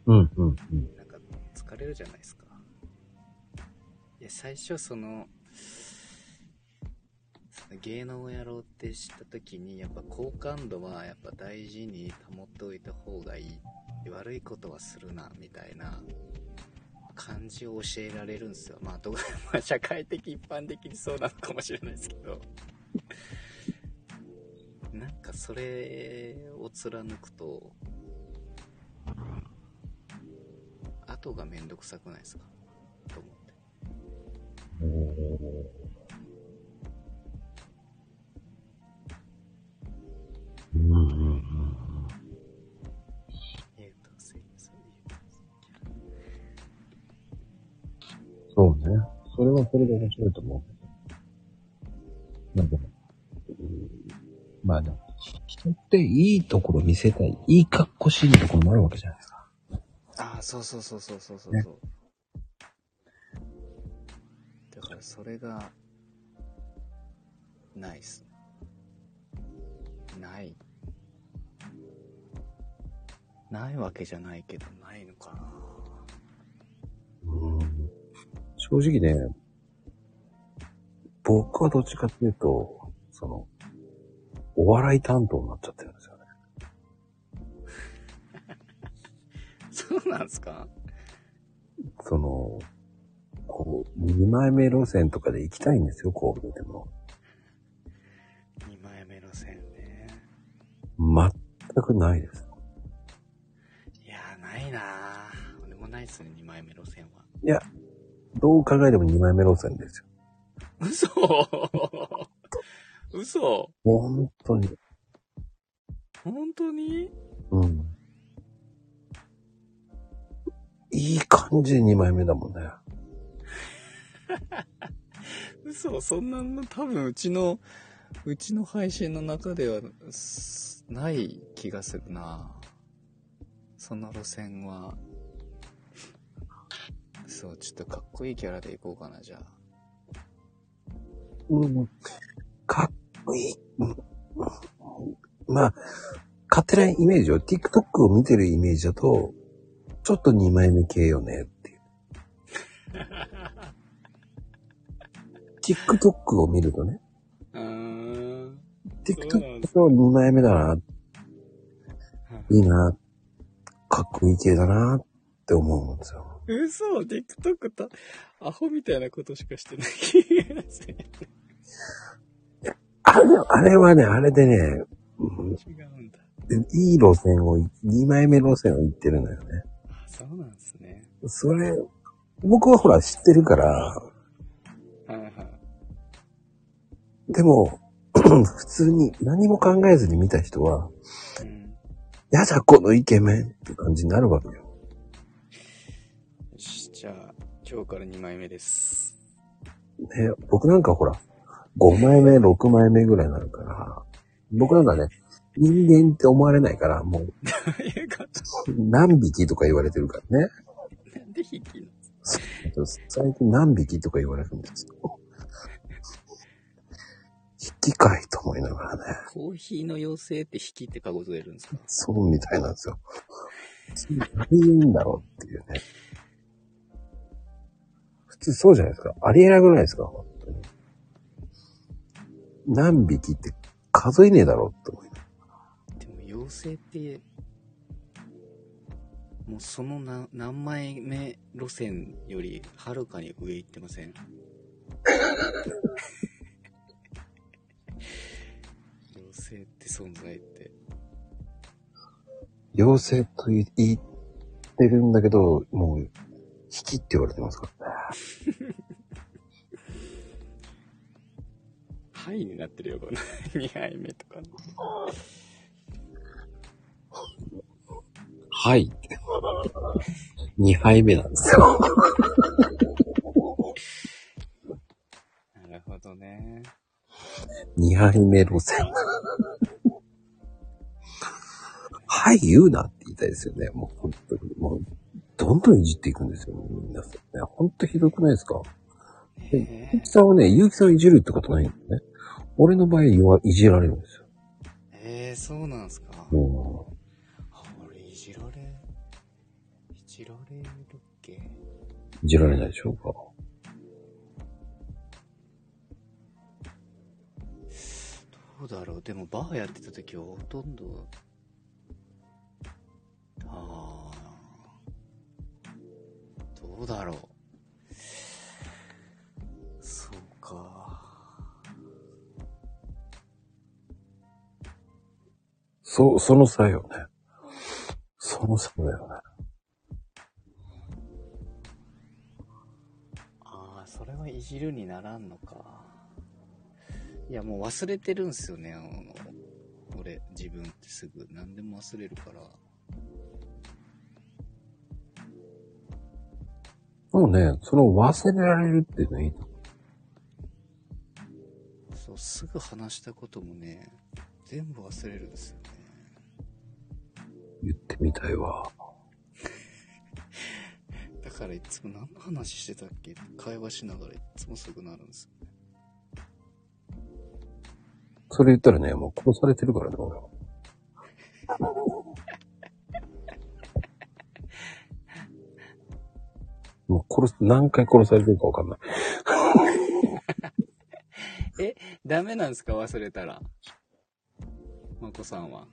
うん、うん、うん。なんか疲れるじゃないですか。いや、最初その、その芸能をやろうって知った時に、やっぱ好感度はやっぱ大事に保っておいた方がいい。悪いことはするな、みたいな感じを教えられるんですよ。まあ、どう [LAUGHS] まあ、社会的、一般的にそうなのかもしれないですけど。なんかそれを貫くと、後がめんどくさくないですか？と思って。そうね。それはそれで面白いと思う。なんか、うんまあでも、人っていいところ見せたい、いい格好しいいところもあるわけじゃないですか。ああ、そうそうそうそうそうそう。ねだからそれが、ないっす。ない。ないわけじゃないけど、ないのかな。うん正直ね、僕はどっちかっていうと、その、お笑い担当になっちゃってるんですよね。[LAUGHS] そうなんすか？その、こう、二枚目路線とかで行きたいんですよ、こう見ても。?2 枚目路線ね。全くないです。いやー、ないなー。俺もないっすね、2枚目路線は。いや、どう考えても二枚目路線ですよ。嘘 [LAUGHS] 嘘本当に。本当に？うん。いい感じで二枚目だもんね。[LAUGHS] 嘘そんなの多分うちの、うちの配信の中では、すない気がするなその路線は。そう、ちょっとかっこいいキャラでいこうかな、じゃあ。うん。かっこいい。うんまあ、勝手なイメージを、TikTok を見てるイメージだと、ちょっと二枚目系よねっていう。[LAUGHS] TikTok を見るとね。TikTok の二枚目だな、いいな、かっこいい系だなって思うんですよ。嘘 ?TikTok と、アホみたいなことしかしてない気がする。あれ、あれはね、あれでね、うん違うんだ。いい路線を、二枚目路線を行ってるのよね。あ、そうなんですね。それ、僕はほら知ってるから、はいはい。でも、[CLEARS THROAT] 普通に何も考えずに見た人は、うん。やだ、このイケメンって感じになるわけよ。今日から2枚目です。ね、僕なんかほら、5枚目、6枚目ぐらいになるから、僕なんかね、人間って思われないから、もう、[LAUGHS] 何匹とか言われてるからね。なんで引きの？最近何匹とか言われるんですよ。引きかいと思いながらね。コーヒーの妖精って引きってカゴずれるんですか？そうみたいなんですよ。何言うんだろうっていうね。普通そうじゃないですか。ありえなくないですか？本当に。何匹って数えねえだろうって思いでも妖精って、もうそのな何枚目路線よりはるかに上行ってません？[LAUGHS] 妖精って存在って。妖精と言言ってるんだけど、もう、引きって言われてますか？らね。はいになってるよ、この [LAUGHS] 2杯目とかの。はい。2杯目なんですよ。なるほどね。2杯目路線。はい、言うなって言いたいですよね。もう本当に。もう、どんどんいじっていくんですよ、皆さんね。本当ひどくないですか？ゆうえきさんはね、ゆうきさんをいじるってことないんだよね。俺の場合はいじられるんですよ。ー、えー、そうなんすか？もあ俺いじられ、いじられるっけ？う、いじられないでしょうか。どうだろう？でもバーやってた時はほとんど、ああ、どうだろう。そうか。そ、その差よね。その差だよね。ああ、それはいじるにならんのか。いや、もう忘れてるんすよね、あの、俺、自分ってすぐ。何でも忘れるから。もうね、その忘れられるっていうのはいいと思そう、すぐ話したこともね、全部忘れるんですよね。う。言ってみたいわ。[LAUGHS] だからいつも何の話してたっけ？会話しながらいつもすぐなるんですよ。それ言ったらね、もう殺されてるからね、俺は。[LAUGHS] もう殺す、何回殺されてるかわかんない。[LAUGHS] ダメなんですか？忘れたら。まこさんは。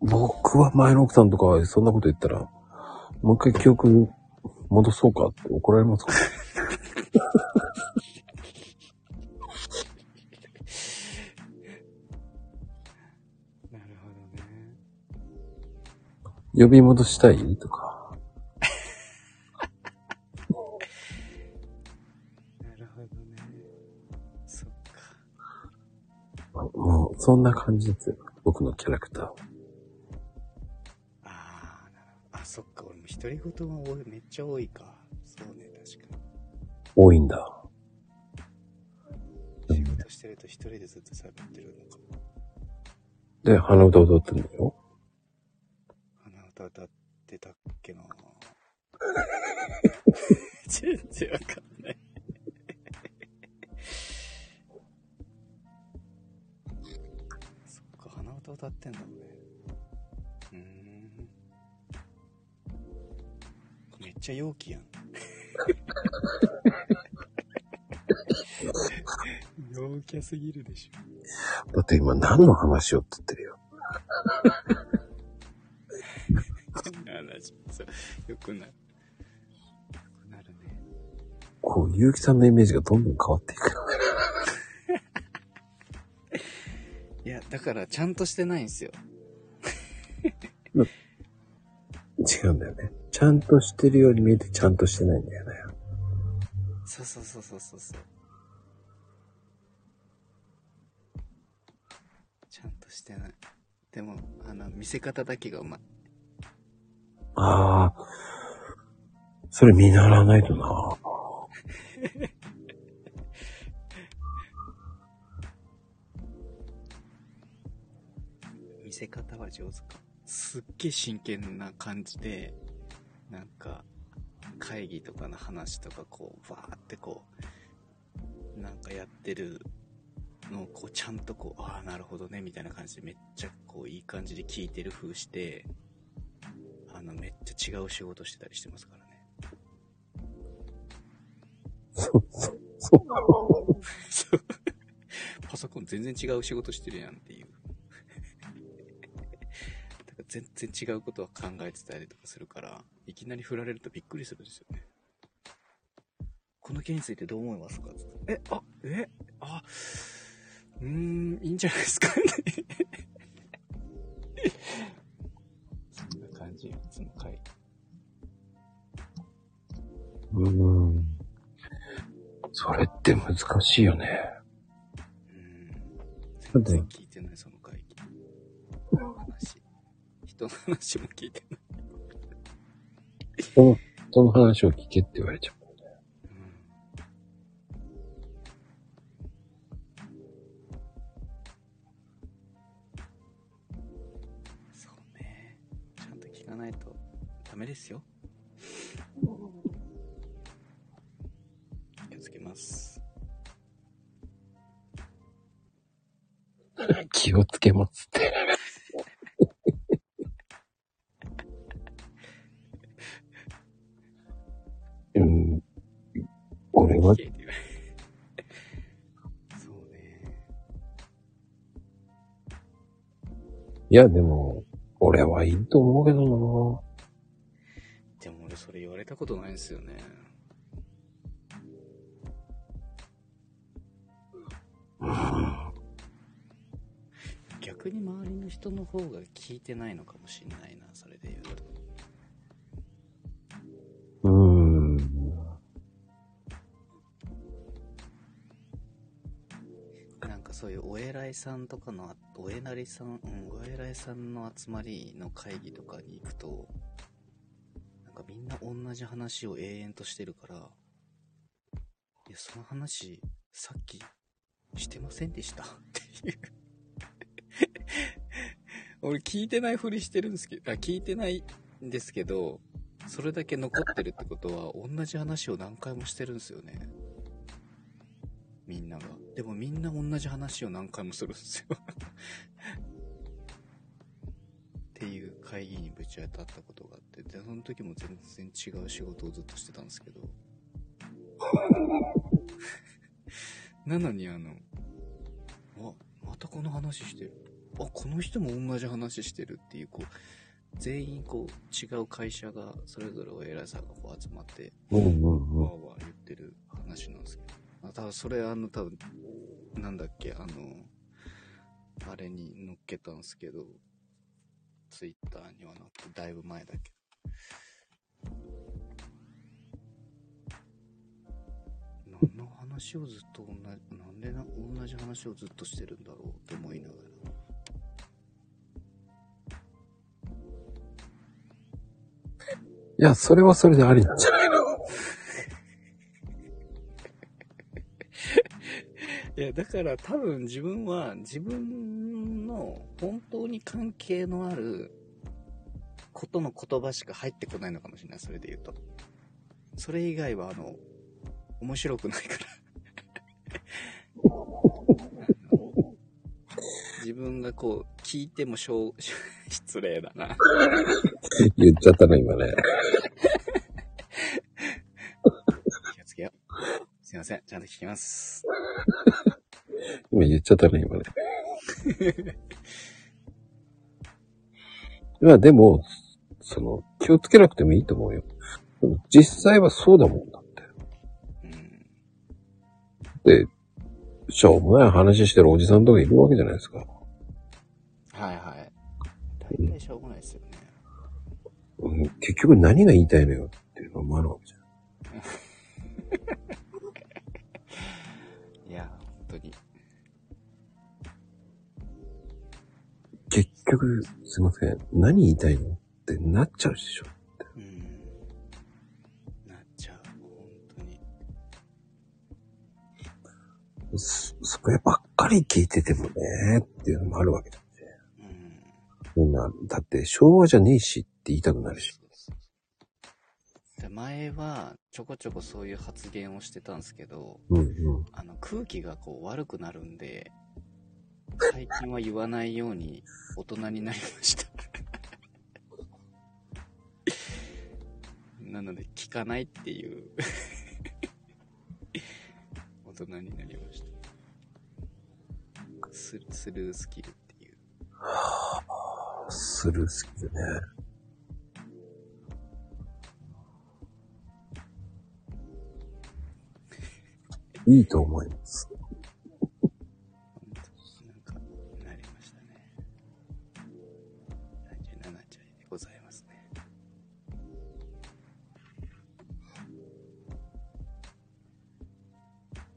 僕は前の奥さんとかそんなこと言ったら、もう一回記憶戻そうかって怒られますか？ら。[LAUGHS] なるほどね。呼び戻したい？とか。そんな感じですよ。僕のキャラクター。ああ、なるほど。あ、そっか。俺も独り言が多い、めっちゃ多いか。そうね、確か多いんだ。に。仕事してると一人でずっと喋ってるのかも。で、鼻歌歌ってんだよ。鼻歌歌ってたっけな [LAUGHS] 全然わかんない。歌歌ってんだ俺。うーん。めっちゃ陽気やん。陽キャすぎるでしょ。だって今何の話をって言ってるよ。変な話。そう、よくなる。よくなるね。こう、結城さんのイメージがどんどん変わっていく。いや、だからちゃんとしてないんですよ。違うんだよね。ちゃんとしてるように見えてちゃんとしてないんだよね。そうそうそうそうそうそう。ちゃんとしてない。でも、あの、見せ方だけがうまい。ああ。それ見習わないとな。[LAUGHS] 上手か。すっげえ真剣な感じで、なんか、会議とかの話とかこう、わーってこう、なんかやってるのをこう、ちゃんとこう、ああ、なるほどね、みたいな感じでめっちゃこう、いい感じで聞いてる風して、あの、めっちゃ違う仕事してたりしてますからね。そう。そう。[LAUGHS] パソコン全然違う仕事してるやんって全然違うことは考えてたりとかするから、いきなり振られるとびっくりするんですよね。この件についてどう思いますか？え、あ、え、あ、うーん、いいんじゃないですかね。[LAUGHS] そんな感じ、いつも会。うーん。それって難しいよね。うん。人の話も聞いてない。その、その話を聞けって言われちゃう。そうね。ちゃんと聞かないとダメですよ。気をつけます。[LAUGHS] 気をつけますって。俺は、そうね。いや、でも、俺はいいと思うけどでも俺それ言われたことないんですよね。な [SIGHS] 逆に周りの人の方が聞いてないのかもしれないな、それで言うと。そういうお偉いさんとかの、お偉いさん、うん、お偉いさんの集まりの会議とかに行くと、なんかみんな同じ話を永遠としてるから、いや、その話、さっきしてませんでしたっていう。俺聞いてないふりしてるんですけど、あ、聞いてないんですけど、それだけ残ってるってことは、同じ話を何回もしてるんですよね。みんなが。でもみんな同じ話を何回もするんですよ。っていう会議にぶち当たったことがあって、で、その時も全然違う仕事をずっとしてたんですけど。なのにあの、あ、またこの話してる。あ、この人も同じ話してるっていう、こう、全員こう、違う会社が、それぞれお偉いさんがこう集まって。わーわー言ってる話なんですけど。あ、多分それあの、多分、なんだっけ、あの、あれに乗っけたんすけど、ツイッターにはなくて、だいぶ前だけど。何の話をずっと同じ、なんでな同じ話をずっとしてるんだろうって思いながら。いや、それはそれでありなんじゃないの？いや、だから多分自分は自分の本当に関係のあることの言葉しか入ってこないのかもしれない、それで言うと。それ以外はあの、面白くないから。[LAUGHS] 自分がこう、聞いてもしょう、[LAUGHS] 失礼だな。言っちゃったね、今ね。気をつけよう。すいません、ちゃんと聞きます。[LAUGHS] 今言っちゃったね、今ね。[LAUGHS] まあでも、その、気をつけなくてもいいと思うよ。でも実際はそうだもんだって。うん。で、しょうもない話してるおじさんとかいるわけじゃないですか。はいはい。大体しょうもないですよね。うん、結局何が言いたいのよっていうのもあるわけじゃん。[LAUGHS] 局、すいません。何言いたいのってなっちゃうでしょ。うん。なっちゃう、本当に。そ、そればっかり聞いててもね、っていうのもあるわけだって。うん。みんな、だって昭和じゃねえしって言いたくなるし。で前はちょこちょこそういう発言をしてたんですけど、うんうん。あの空気がこう悪くなるんで、最近は言わないように大人になりました。なので聞かないっていう大人になりました。ススルースキルっていう。する好きでね。[LAUGHS] いいと思います。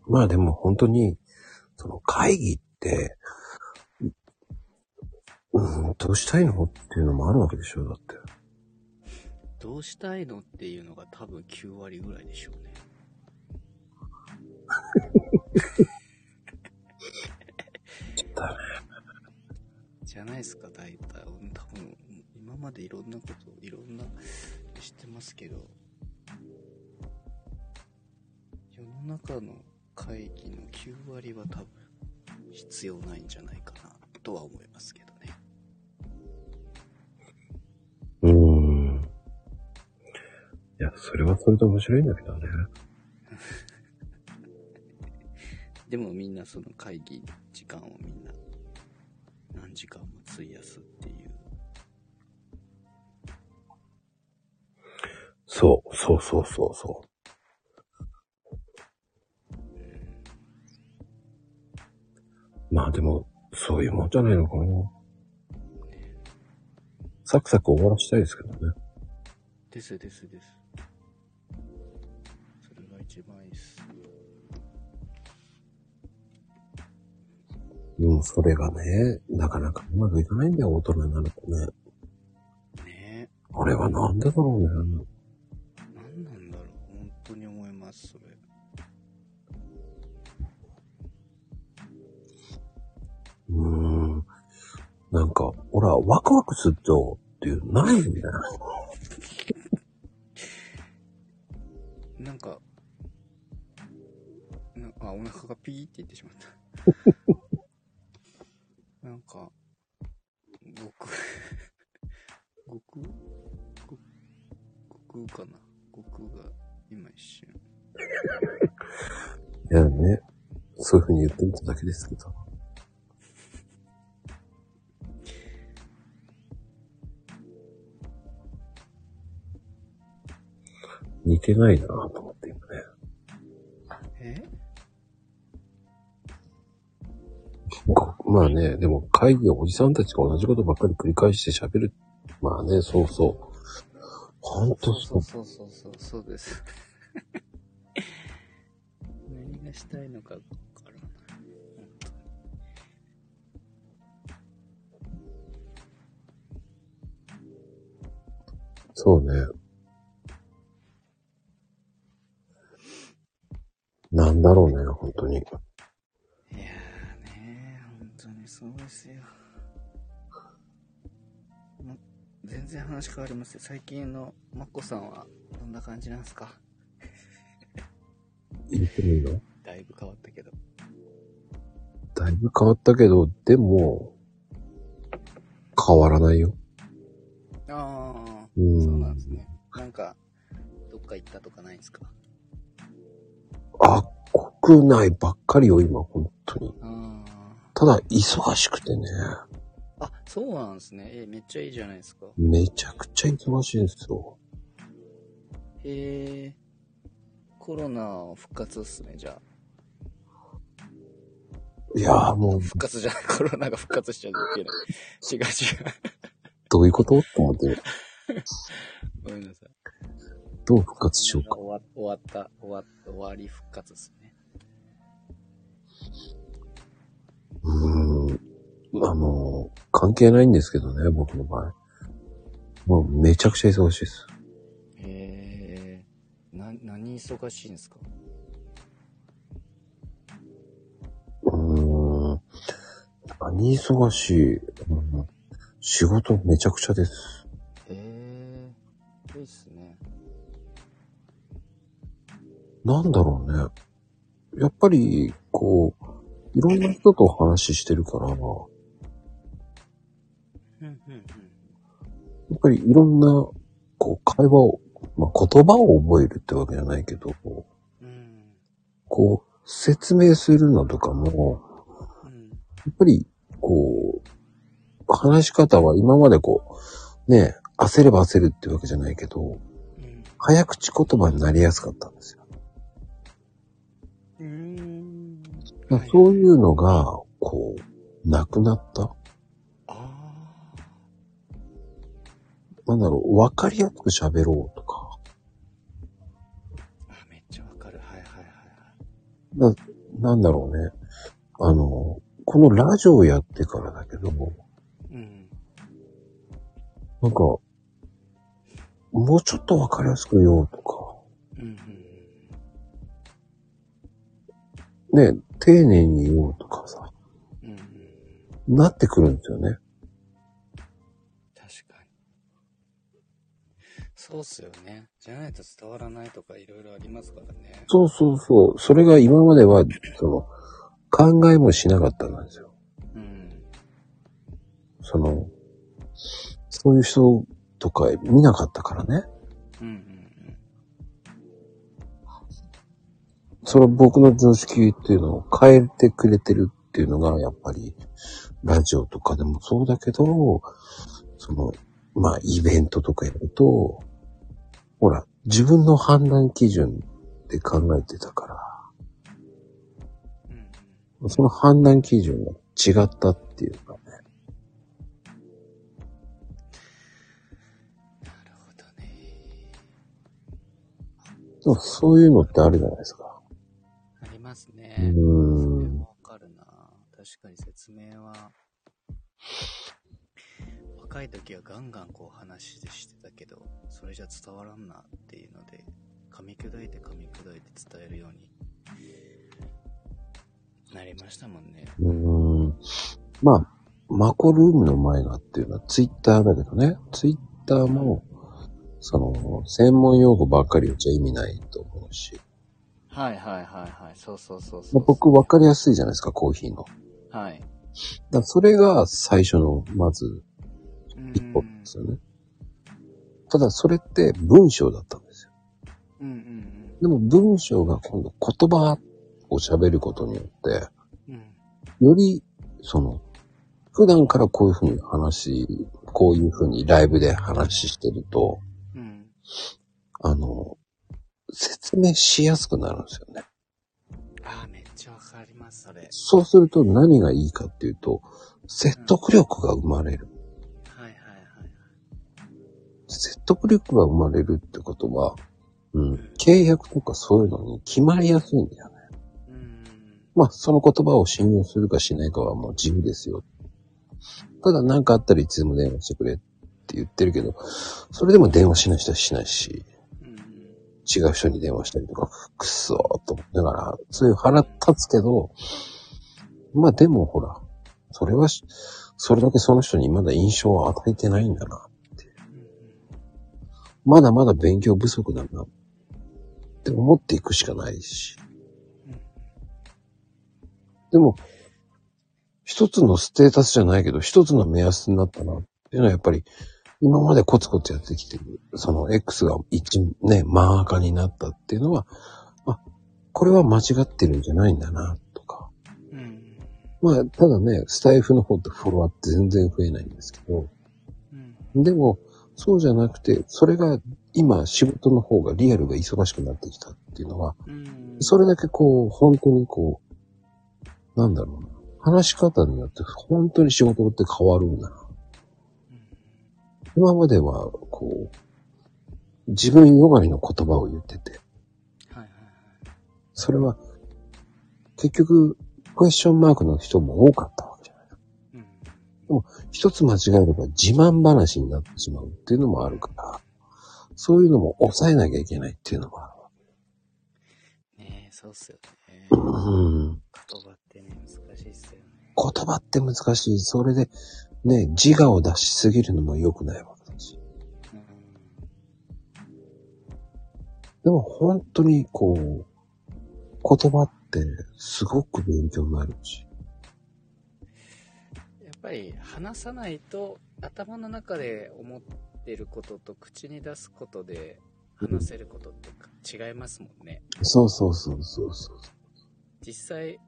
まあでも本当に、その会議って、うん、どうしたいのっていうのもあるわけでしょだって。どうしたいのっていうのが多分9割ぐらいでしょうね。だね。じゃないですか、大体。うん多分、今までいろんなこと、いろんな、知ってますけど、世の中の会議の9割は多分、必要ないんじゃないかな、とは思いますけどね。うーん。いや、それはそれで面白いんだけどね。[LAUGHS] でもみんなその会議時間をみんな、何時間も費やすっていう。そう、そうそうそうそまあでも、そういうもんじゃないのかな。サクサク終わらしたいですけどね。ですですです。それが一番いいっす。でもそれがね、なかなかうまくいかないんだよ、大人になるとね。ねあれはなんでだろうね。何なんだろう本当に思いますそれうーん。なんか、ほら、ワクワクすると、っていう、ないんだよ。な。んかなあお腹がピーって言ってしまった。[LAUGHS] なんか僕悟空？悟悟空かな？悟空が今一瞬。いやね、そういう風に言ってみただけですけど。似てないなぁと思って今ね。え？こまあね、でも会議はおじさんたちが同じことばっかり繰り返して喋る。まあね、そうそう。ほんとそそうう。そうそうそうそうです [LAUGHS] 何がしたいのかわからないそうね。ですよ。も全然話変わりますよ。最近のマッコさんはどんな感じなんですか？言ってもいいの？だいぶ変わったけど。だいぶ変わったけど、でも、変わらないよ。ああ、うんそうなんですね。なんか、どっか行ったとかないんですか？あ、国内ばっかりよ、今、本当に。あただ、忙しくてね、あ。あ、そうなんですね。え、めっちゃいいじゃないですか。めちゃくちゃ忙しいんですよ。へえ。コロナ復活っすね、じゃあ。いやーもう、復活じゃない、[LAUGHS] コロナが復活しちゃういけ。違う違う。どういうこと？と思って、ごめんなさい。どう復活しようか。終わ終わった、終わった、終わり復活ですね。うーん。あの、関係ないんですけどね、僕の場合。もうめちゃくちゃ忙しいです。へえ。な、何忙しいんですか？うーん。何忙しい、うん仕事めちゃくちゃです。へえ。いいっすね。なんだろうね。やっぱり、こう、いろんな人と話してるから、やっぱりいろんな、こう、会話を、まあ、言葉を覚えるってわけじゃないけど。こう、説明するのとかも、うん。やっぱり、こう、話し方は今までこう、ね、焦れば焦るってわけじゃないけど、うん。早口言葉になりやすかったんですよ。ん。まあそういうのが、こう、なくなった？ああ。なんだろう、わかりやすく喋ろうとか、あ、めっちゃわかる。はいはいはいはい。なんだろうね。あの、このラジオをやってからだけども、うん。なんか、もうちょっとわかりやすく言おうとか、うんうんね、丁寧に言おうとかさ、うん。なってくるんですよね。確かに。そうっすよね。じゃないと伝わらないとかいろいろありますからね。そうそうそう。それが今までは、その、考えもしなかったんですよ。うん。その、そういう人とか見なかったからね。うんうんそれは僕の常識っていうのを変えてくれてるっていうのが、やっぱり、ラジオとかでもそうだけど、その、まあ、イベントとかやると、ほら、自分の判断基準で考えてたから、うん。うんその判断基準が違ったっていうかね。なるほどね。でもそういうのってあるじゃないですか。うーんそれもわかるな。確かに説明は、若い時はガンガンこう話してたけど、それじゃ伝わらんなっていうので、噛み砕いて噛み砕いて伝えるようになりましたもんね。うーん。まあ、マコルームの前がっていうのはツイッターだけどね。ツイッターも、その、専門用語ばっかり言っちゃ意味ないと思うし。はいはいはいはい。そうそうそうそう。まあ、僕分かりやすいじゃないですか、コーヒーの。はい。らそれが最初の、まず、うん一歩ですよね。ただ、それって文章だったんですよ。うんうんでも文章が今度言葉を喋ることによって、うん。うん。より、その、普段からこういうふうに話、こういうふうにライブで話してると、うん。あの、説明しやすくなるんですよね。ああ、めっちゃわかります、それ。そうすると何がいいかっていうと、説得力が生まれる。はいはいはい。説得力が生まれるってことは、うん、契約とかそういうのに決まりやすいんだよね。うん。まあ、その言葉を信用するかしないかはもう自由ですよ。ただ何かあったらいつでも電話してくれって言ってるけど、それでも電話しない人はしないし、うん。違う人に電話したりとか、くっそーと思いながら、そういう腹立つけど、まあでもほら、それは、それだけその人にまだ印象を与えてないんだなって。まだまだ勉強不足だな。って思っていくしかないし。でも、一つのステータスじゃないけど、一つの目安になったなっていうのはやっぱり、今までコツコツやってきてる、その X が一、ね、マーカーになったっていうのは、あ、これは間違ってるんじゃないんだな、とか。うん。まあ、ただね、スタイフの方ってフォロワーって全然増えないんですけど、うん。でも、そうじゃなくて、それが今仕事の方がリアルが忙しくなってきたっていうのは、うん。それだけこう、本当にこう、なんだろうな。話し方によって本当に仕事って変わるんだな。今までは、こう、自分よがりの言葉を言ってて、はいはいはい。それは、結局、クエスチョンマークの人も多かったわけじゃない。うん。一つ間違えれば自慢話になってしまうっていうのもあるから、そういうのも抑えなきゃいけないっていうのもあねえ、そうっすよね。る。うん。言葉ってね、難しいっすよね。言葉って難しい。それで、ね、自我を出しすぎるのも良くないわけだし。うん。でも本当にこう、言葉ってすごく勉強になるし。やっぱり話さないと頭の中で思ってることと口に出すことで話せることって違いますもんね。そうそうそうそうそう。実際、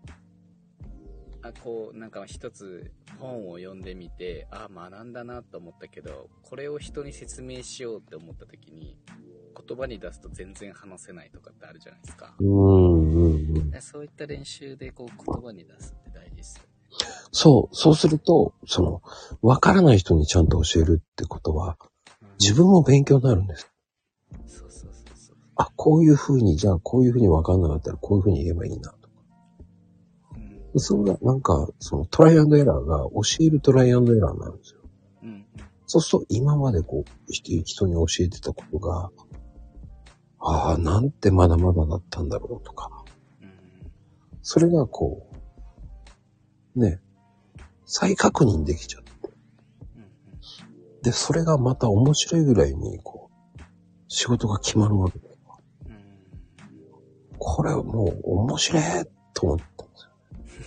あ、こう、なんか一つ本を読んでみて、あ、学んだなと思ったけど、これを人に説明しようって思った時に、言葉に出すと全然話せないとかってあるじゃないですか。うんうんうん。でそういった練習でこう言葉に出すって大事ですよね。そう、そうすると、その、わからない人にちゃんと教えるってことは、自分も勉強になるんです。そうそうそうそう。あ、こういう風に、じゃあこういう風にわかんなかったらこういう風に言えばいいなそれが、なんか、そのトライアンドエラーが教えるトライアンドエラーになるんですよ。うん。そうすると今までこう、人人に教えてたことが、ああ、なんてまだまだだったんだろうとか、うん。それがこう、ね、再確認できちゃって。うん。で、それがまた面白いぐらいに、こう、仕事が決まるわけだよ。うん。これはもう面白いと思った。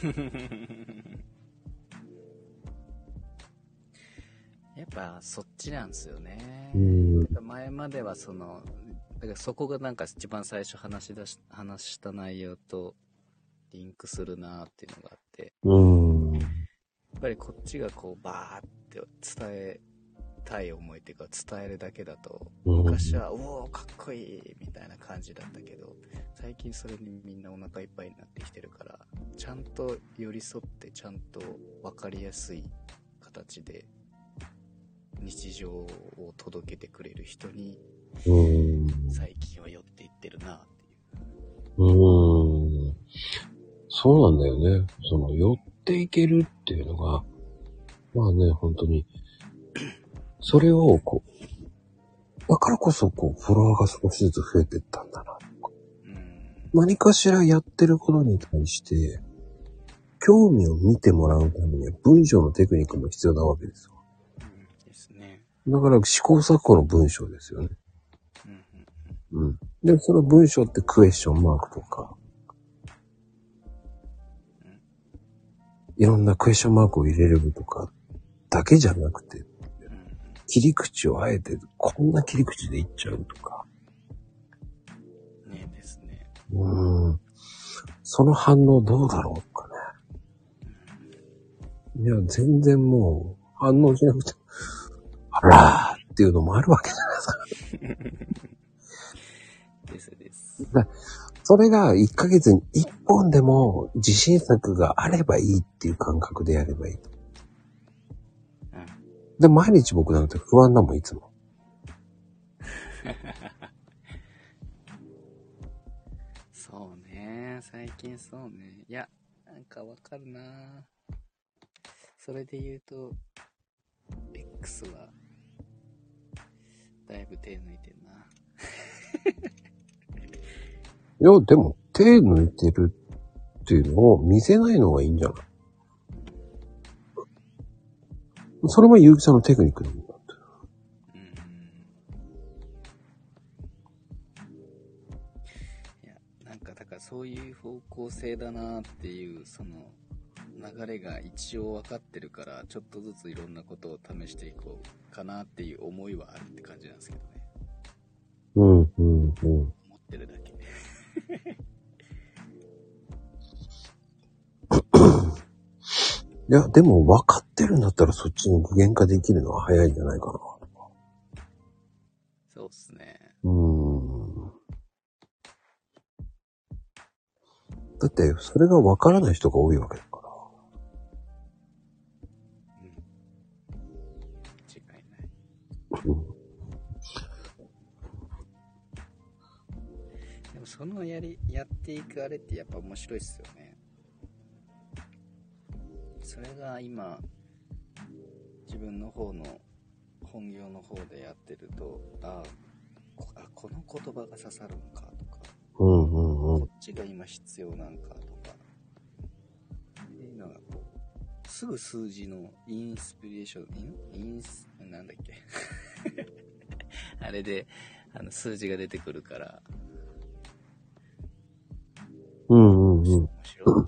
[LAUGHS] やっぱそっちなんですよね。うん。前まではその、だからそこがなんか一番最初話し出し、話した内容とリンクするなっていうのがあって、うん。やっぱりこっちがこうバーって伝えたい思いっていうか伝えるだけだと、うん昔は、おおかっこいいみたいな感じだったけど、最近それにみんなお腹いっぱいになってきてるから、ちゃんと寄り添ってちゃんと分かりやすい形で日常を届けてくれる人にうん。最近は寄っていってるなっていう。うん。そうなんだよね。その、寄っっていけるっていうのが、まあね、本当に、それを、こう、だからこそ、こう、フォロワーが少しずつ増えていったんだな。うん。何かしらやってることに対して、興味を見てもらうためには文章のテクニックも必要なわけですよ。うん。ですね。だから試行錯誤の文章ですよね。うん。うん。うん。で、その文章ってクエスチョンマークとか、いろんなクエスチョンマークを入れるとか、だけじゃなくて、うん。切り口をあえて、こんな切り口でいっちゃうとか、うん。ねですね。うーん。その反応どうだろうとかね。いや、全然もう、反応しなくて、あらーっていうのもあるわけじゃないですか。[LAUGHS] ですです。それが1ヶ月に1本でも自信作があればいいっていう感覚でやればいい。うん。で、毎日僕なんて不安だもん、いつも。[LAUGHS] そうね。最近そうね。いや、なんかわかるなそれで言うと、X は、だいぶ手抜いてんな。いや、でも手抜いてるっていうのを見せないのがいいんじゃない？それも結城さんのテクニックだもんだって。うん。いや、なんかだからそういう方向性だなっていう、その、流れが一応分かってるから、ちょっとずついろんなことを試していこうかなっていう思いはあるって感じなんですけどね。うん、うん、うん。思ってるだけ。[COUGHS] いや、でも分かってるんだったらそっちに具現化できるのは早いんじゃないかな。そうっすね。うーん。だって、それが分からない人が多いわけだから。うん。違いない。うんでもそのやり、やっていくあれってやっぱ面白いっすよね。それが今、自分の方の本業の方でやってると、あこあ、この言葉が刺さるのかとか、うんうんうんこ。っちが今必要なんかとか、っていうのがこう、すぐ数字のインスピレーション、インインス、なんだっけ？[LAUGHS] あれで、あの、数字が出てくるから、うんうんうん。面白い。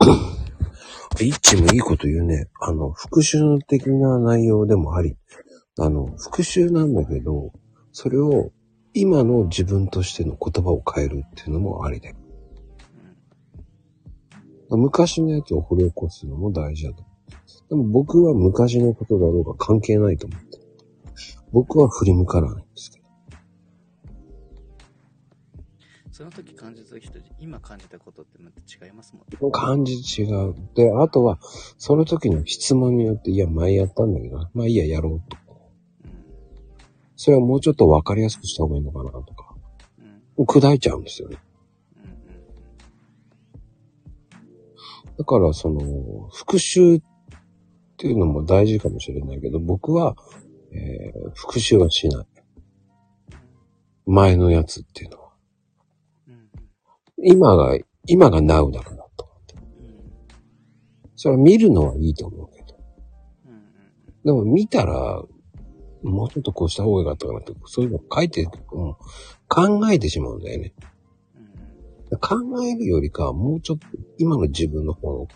[LAUGHS] イッチもいいこと言うね。あの、復習的な内容でもあり。あの、復習なんだけど、それを今の自分としての言葉を変えるっていうのもありで。昔のやつを掘り起こすのも大事だと。でも僕は昔のことだろうが関係ないと思ってる。僕は振り向かないんですけど。その時感じた時と今感じたことってまた違いますもんね。感じ違う。で、あとは、その時の質問によって、いや、前やったんだけどな、まあいいや、やろうと。うん。それはもうちょっとわかりやすくした方がいいのかなとか。うん。砕いちゃうんですよね。うん。うん。だから、その、復習っていうのも大事かもしれないけど、僕は、えー復習はしない。前のやつっていうのは。うん。今が、今が now だからと。うん。それは見るのはいいと思うけど。うん。でも見たら、もうちょっとこうした方がよかったかなって、そういうの書いて、うん、考えてしまうんだよね。うん。考えるよりかは、もうちょっと今の自分の方の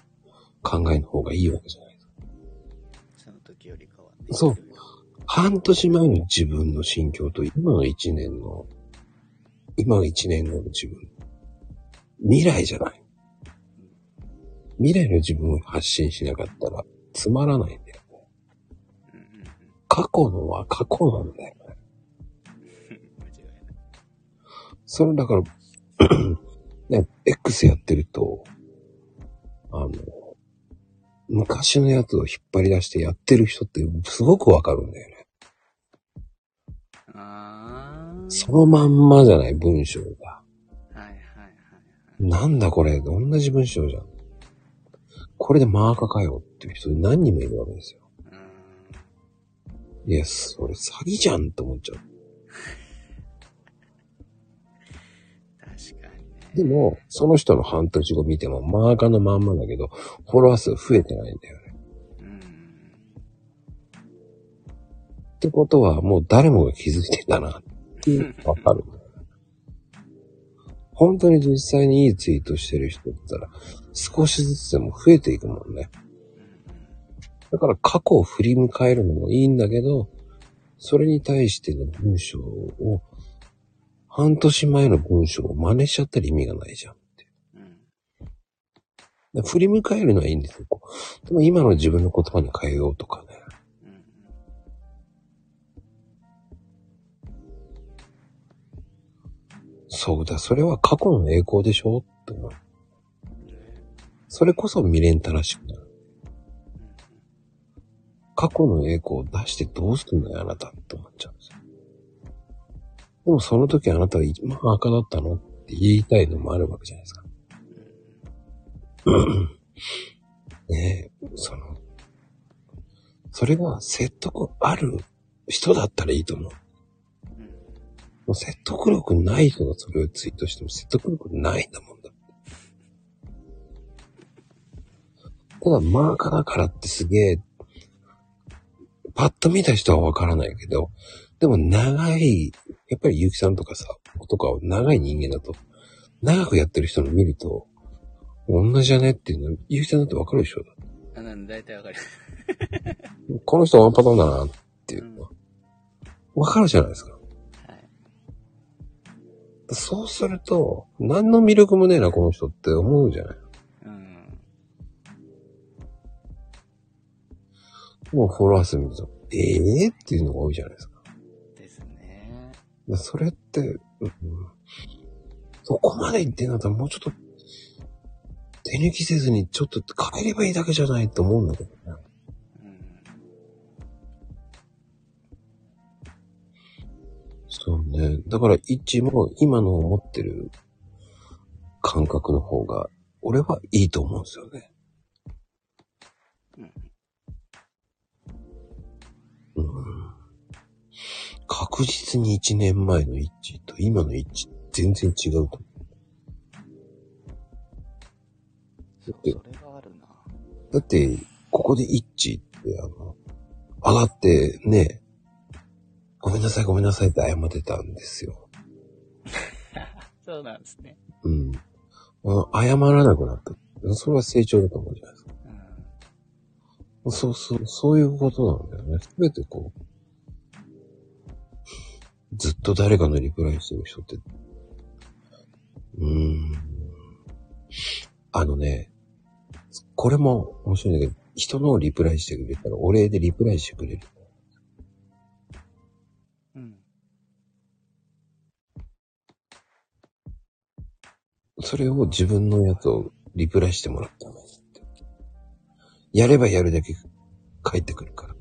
考えの方がいいわけじゃない。その時よりかはね。そう半年前の自分の心境と今の一年の、今の一年後の自分。未来じゃない。未来の自分を発信しなかったらつまらないんだよ。うん。うん。うん。過去のは過去なんだよ。間違いない。それだから、[CLEARS THROAT] ね、X やってると、あの、昔のやつを引っ張り出してやってる人ってすごくわかるんだよね。そのまんまじゃない、文章が。なんだこれ、同じ文章じゃん。これでマーカーかよっていう人何人もいるわけですよ。うん。いや、それ詐欺じゃんって思っちゃう。確かにね。でも、その人の半年後見てもマーカーのまんまだけど、フォロワー数増えてないんだよね。うん。ってことは、もう誰もが気づいてたなっていうわかる。本当に実際にいいツイートしてる人だったら、少しずつでも増えていくもんね。だから過去を振り向かえるのもいいんだけど、それに対しての文章を、半年前の文章を真似しちゃったら意味がないじゃんって。うん。振り向かえるのはいいんですよ。でも今の自分の言葉に変えようとかそうだ、それは過去の栄光でしょ？って思う。それこそ未練たらしくなる。過去の栄光を出してどうすんのよ、あなたって思っちゃうんですよ。でもその時あなたは一番赤だったのって言いたいのもあるわけじゃないですか。ねえ、その、それが説得ある人だったらいいと思う。うん。もう説得力ない人がそれをツイートしても説得力ないんだもんだ。ただマーカーだからってすげえ、パッと見た人はわからないけど、でも長い、やっぱりゆきさんとかさ、とかは長い人間だと、長くやってる人の見ると、同じじゃねっていうの、ゆきさんだってわかるでしょあ、なんで大体わかる。この人ワンパターンだなっていうのは、わかるじゃないですか。はい。そうすると、何の魅力もねえな、この人って思うじゃない。うん。もうフォロワー数見ると、ええー、っていうのが多いじゃないですか。ですね。でそれって、うん、そこまで言ってんだったらもうちょっと、手抜きせずにちょっと変えればいいだけじゃないと思うんだけどね。そうね。だから、一も今の思ってる感覚の方が、俺はいいと思うんですよね。うん。うん。確実に1年前の一致と今の一致、全然違うと思う。そう、それがあるな。だって、ここで一致って、あの、上がってね、ごめんなさいごめんなさいって謝ってたんですよ。[LAUGHS] そうなんですね。うん。あ謝らなくなった。それは成長だと思うじゃないですか。うん。そうそう、そういうことなんだよね。すべてこう、ずっと誰かのリプライしてる人って、うーん。あのね、これも面白いんだけど、人のリプライしてくれたらお礼でリプライしてくれる。それを自分のやつをリプライしてもらったのって。やればやるだけ返ってくるから。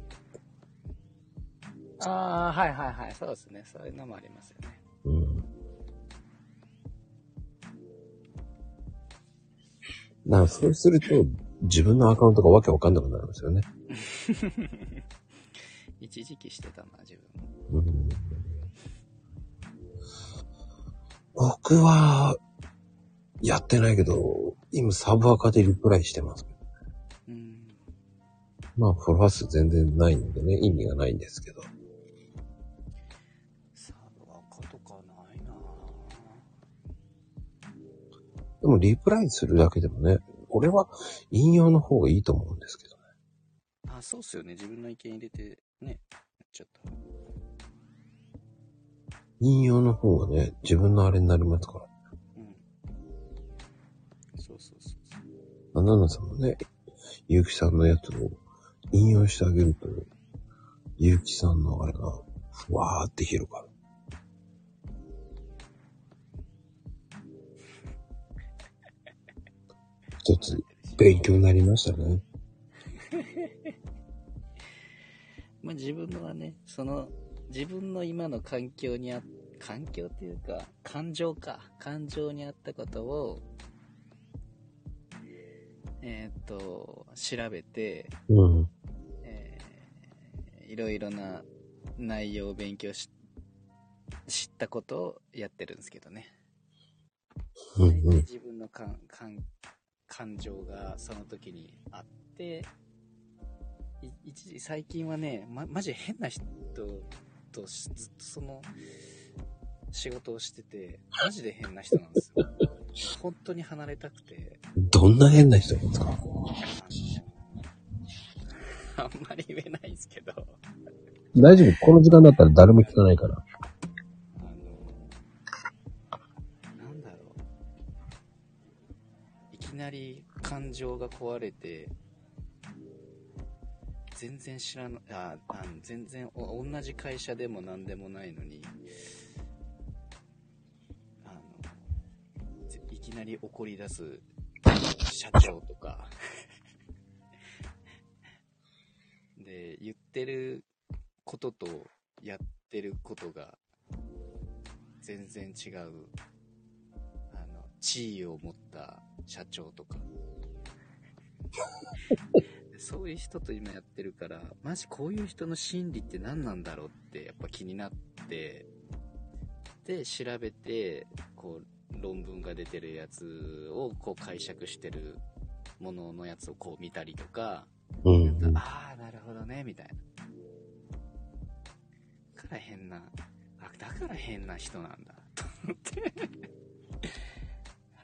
ああ、はいはいはい。そうですね。そういうのもありますよね。うん。だからそうすると、自分のアカウントがわけわかんなくなるんですよね。[LAUGHS] 一時期してたな、自分も。うん、僕は、やってないけど、今サブアカでリプライしてます。うん。まあ、フォロワー数全然ないんでね、意味がないんですけど。サブアカとかないなでも、リプライするだけでもね、俺は引用の方がいいと思うんですけどね。あ、そうっすよね。自分の意見入れて、ね、やっちゃった。引用の方がね、自分のあれになりますから。あナナさんもね、ゆうきさんのやつを引用してあげると、ゆうきさんのあれが、ふわーって広がる。一つ、勉強になりましたね。[LAUGHS] まあ自分のはね、その、自分の今の環境にあ、環境っていうか、感情か。感情にあったことを、ええーっと、調べて、うん。えーいろいろな内容を勉強し、知ったことをやってるんですけどね。うんうん。自分の感感感情がその時にあってい一時最近はねまマジ変な人としずっとその仕事をしててマジで変な人なんですよ本当に離れたくてどんな変な人なんですかあんまり言えないんですけど大丈夫？この時間だったら誰も聞かないから。あのなんだろういきなり感情が壊れて全然知らなああの全然お同じ会社でも何でもないのになり怒り出す社長とか。[LAUGHS] で言ってることとやってることが全然違うあの地位を持った社長とか。そういう人と今やってるからマジこういう人の心理って何なんだろうってやっぱ気になってで調べてこう論文が出てるやつをこう解釈してるもののやつをこう見たりとかうんうん。ああ、なるほどね、みたいな。だから変な、あ、だから変な人なんだ、と思って。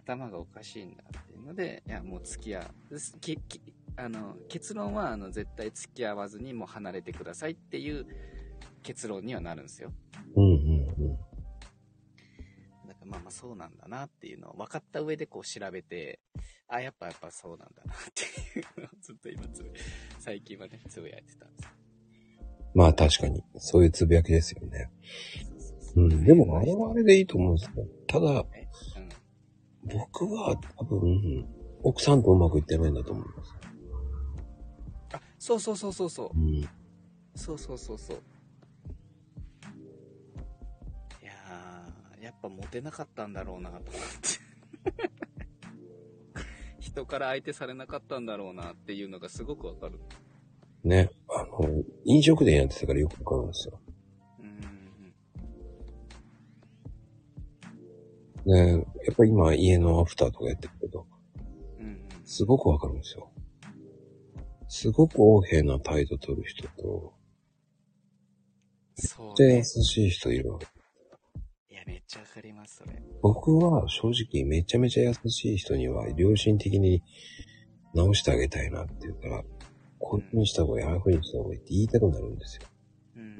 頭がおかしいんだっていうので、いや、もう付き合う。すききあの結論はあの絶対付き合わずにもう離れてくださいっていう結論にはなるんですよ。うんうんうん。まあまあそうなんだなっていうのを分かった上でこう調べて、あ、やっぱやっぱそうなんだなっていうのをずっと今つぶ、最近はね、つぶやいてたんですよ。まあ確かに、そういうつぶやきですよね。そうん。でもあれはあれでいいと思うんですよ。ただ、えうん僕は多分、奥さんとうまくいってないんだと思います。あ、そうそうそうそうそうう。ん。そうそうそうそう。やっぱモテなかったんだろうなと思って。[LAUGHS] 人から相手されなかったんだろうなっていうのがすごくわかる。ね。あの、飲食店やってたからよくわかるんですよ。うん。ね。やっぱり今家のアフターとかやってるけど、うんうん。すごくわかるんですよ。すごく横柄な態度取る人と、そっちゃ優ね。しい人いるわけ。めっちゃわかります、それ。僕は正直めちゃめちゃ優しい人には良心的に直してあげたいなって言うから、こういう風にした方がいい、ああいう風にした方がいいって言いたくなるんですよ。うん。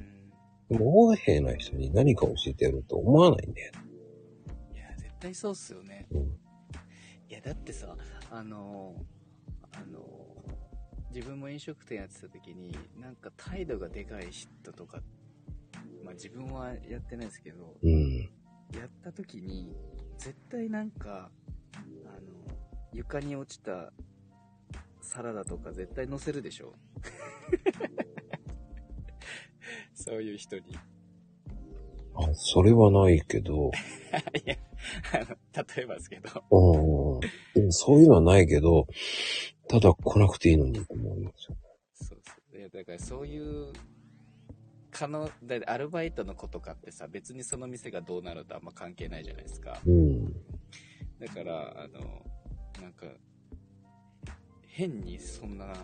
でも横柄な人に何か教えてやると思わないんだよ。いや、絶対そうっすよね。うん。いや、だってさ、あのー、あのー、自分も飲食店やってた時に、なんか態度がでかい人とか、まあ自分はやってないですけど、うん。やった時に、絶対なんか、あの、床に落ちたサラダとか絶対乗せるでしょ？[LAUGHS] そういう人に。あ、それはないけど、[LAUGHS] いや、あの、例えばですけど、うん。でもそういうのはないけど、ただ来なくていいのにと思いますよ。そうそう。いや、だからそういう、可能、だアルバイトの子とかってさ、別にその店がどうなるとあんま関係ないじゃないですか。うん。だから、あの、なんか、変にそんな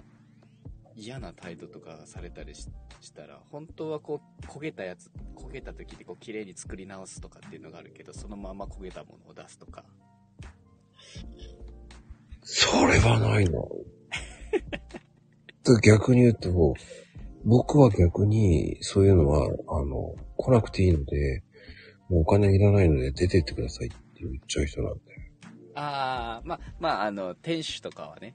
嫌な態度とかされたりししたら、本当はこう、焦げたやつ、焦げた時にこう、綺麗に作り直すとかっていうのがあるけど、そのまま焦げたものを出すとか。それはないの。[LAUGHS] で逆に言うと、僕は逆に、そういうのは、あの、来なくていいので、もうお金いらないので出てってくださいって言っちゃう人なんで。ああ、まあ、まあ、あの、店主とかはね。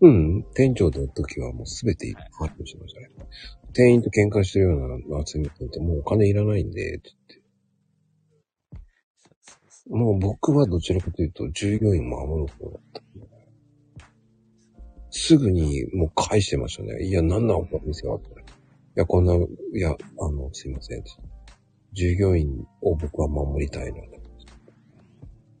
うん、店長の時はもうすべて発表してましたね。店員と喧嘩してるような集めてて、もうお金いらないんで、って言って。もう僕はどちらかというと、従業員を守る方だった。すぐにもう返してましたね。いや、なんなんこの店はって。いや、こんな、いや、あの、すいません。従業員を僕は守りたいので。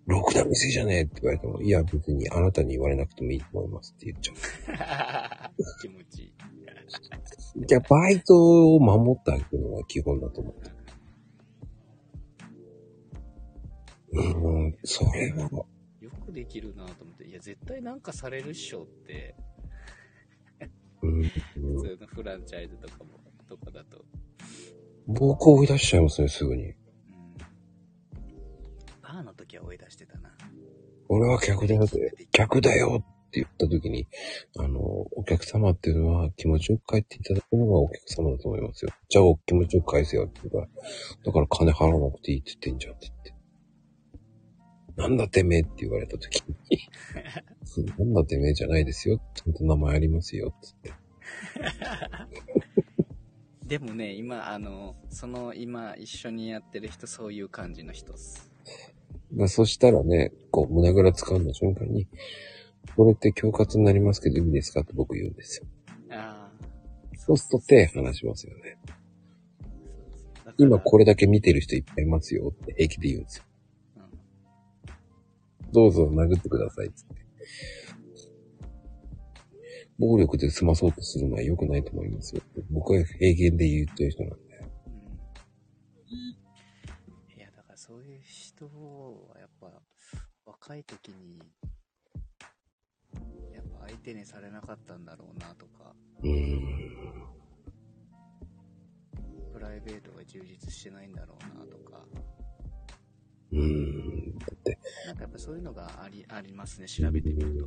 ろくな店じゃねえって言われても、いや別にあなたに言われなくてもいいと思いますって言っちゃう。[LAUGHS] 気持ちいい。じゃあバイトを守ってあげるのが基本だと思って。うん、それは、よくできるなと思って、いや、絶対なんかされるっしょって、うん、普通のフランチャイズとかも、とかだと。僕を追い出しちゃいますね、すぐに。うん。バーの時は追い出してたな。俺は客だよって、客だよって言った時に、あの、お客様っていうのは気持ちよく帰っていただくのがお客様だと思いますよ。じゃあ気持ちよく返せよって言うから、だから金払わなくていいって言ってんじゃんって言って。なんだてめえって言われた時に、[LAUGHS] なんだてめえじゃないですよ。ちゃんと名前ありますよ。つって。[LAUGHS] でもね、今、あの、その、今、一緒にやってる人、そういう感じの人っす。まあ、そしたらね、こう、胸ぐら掴んだ瞬間に、これって恐喝になりますけどいいですかって僕言うんですよ。ああ。そうすると手離しますよね。今これだけ見てる人いっぱいいますよって平気で言うんですよ。うんどうぞ殴ってくださいっつって。暴力で済まそうとするのは良くないと思いますよ。僕は平原で言ってる人なんで。うんいや、だからそういう人はやっぱ若い時に、やっぱ相手にされなかったんだろうなとか、うーん。プライベートが充実してないんだろうなとか、うーん。だって、なんかやっぱそういうのがあり、ありますね、調べてみると。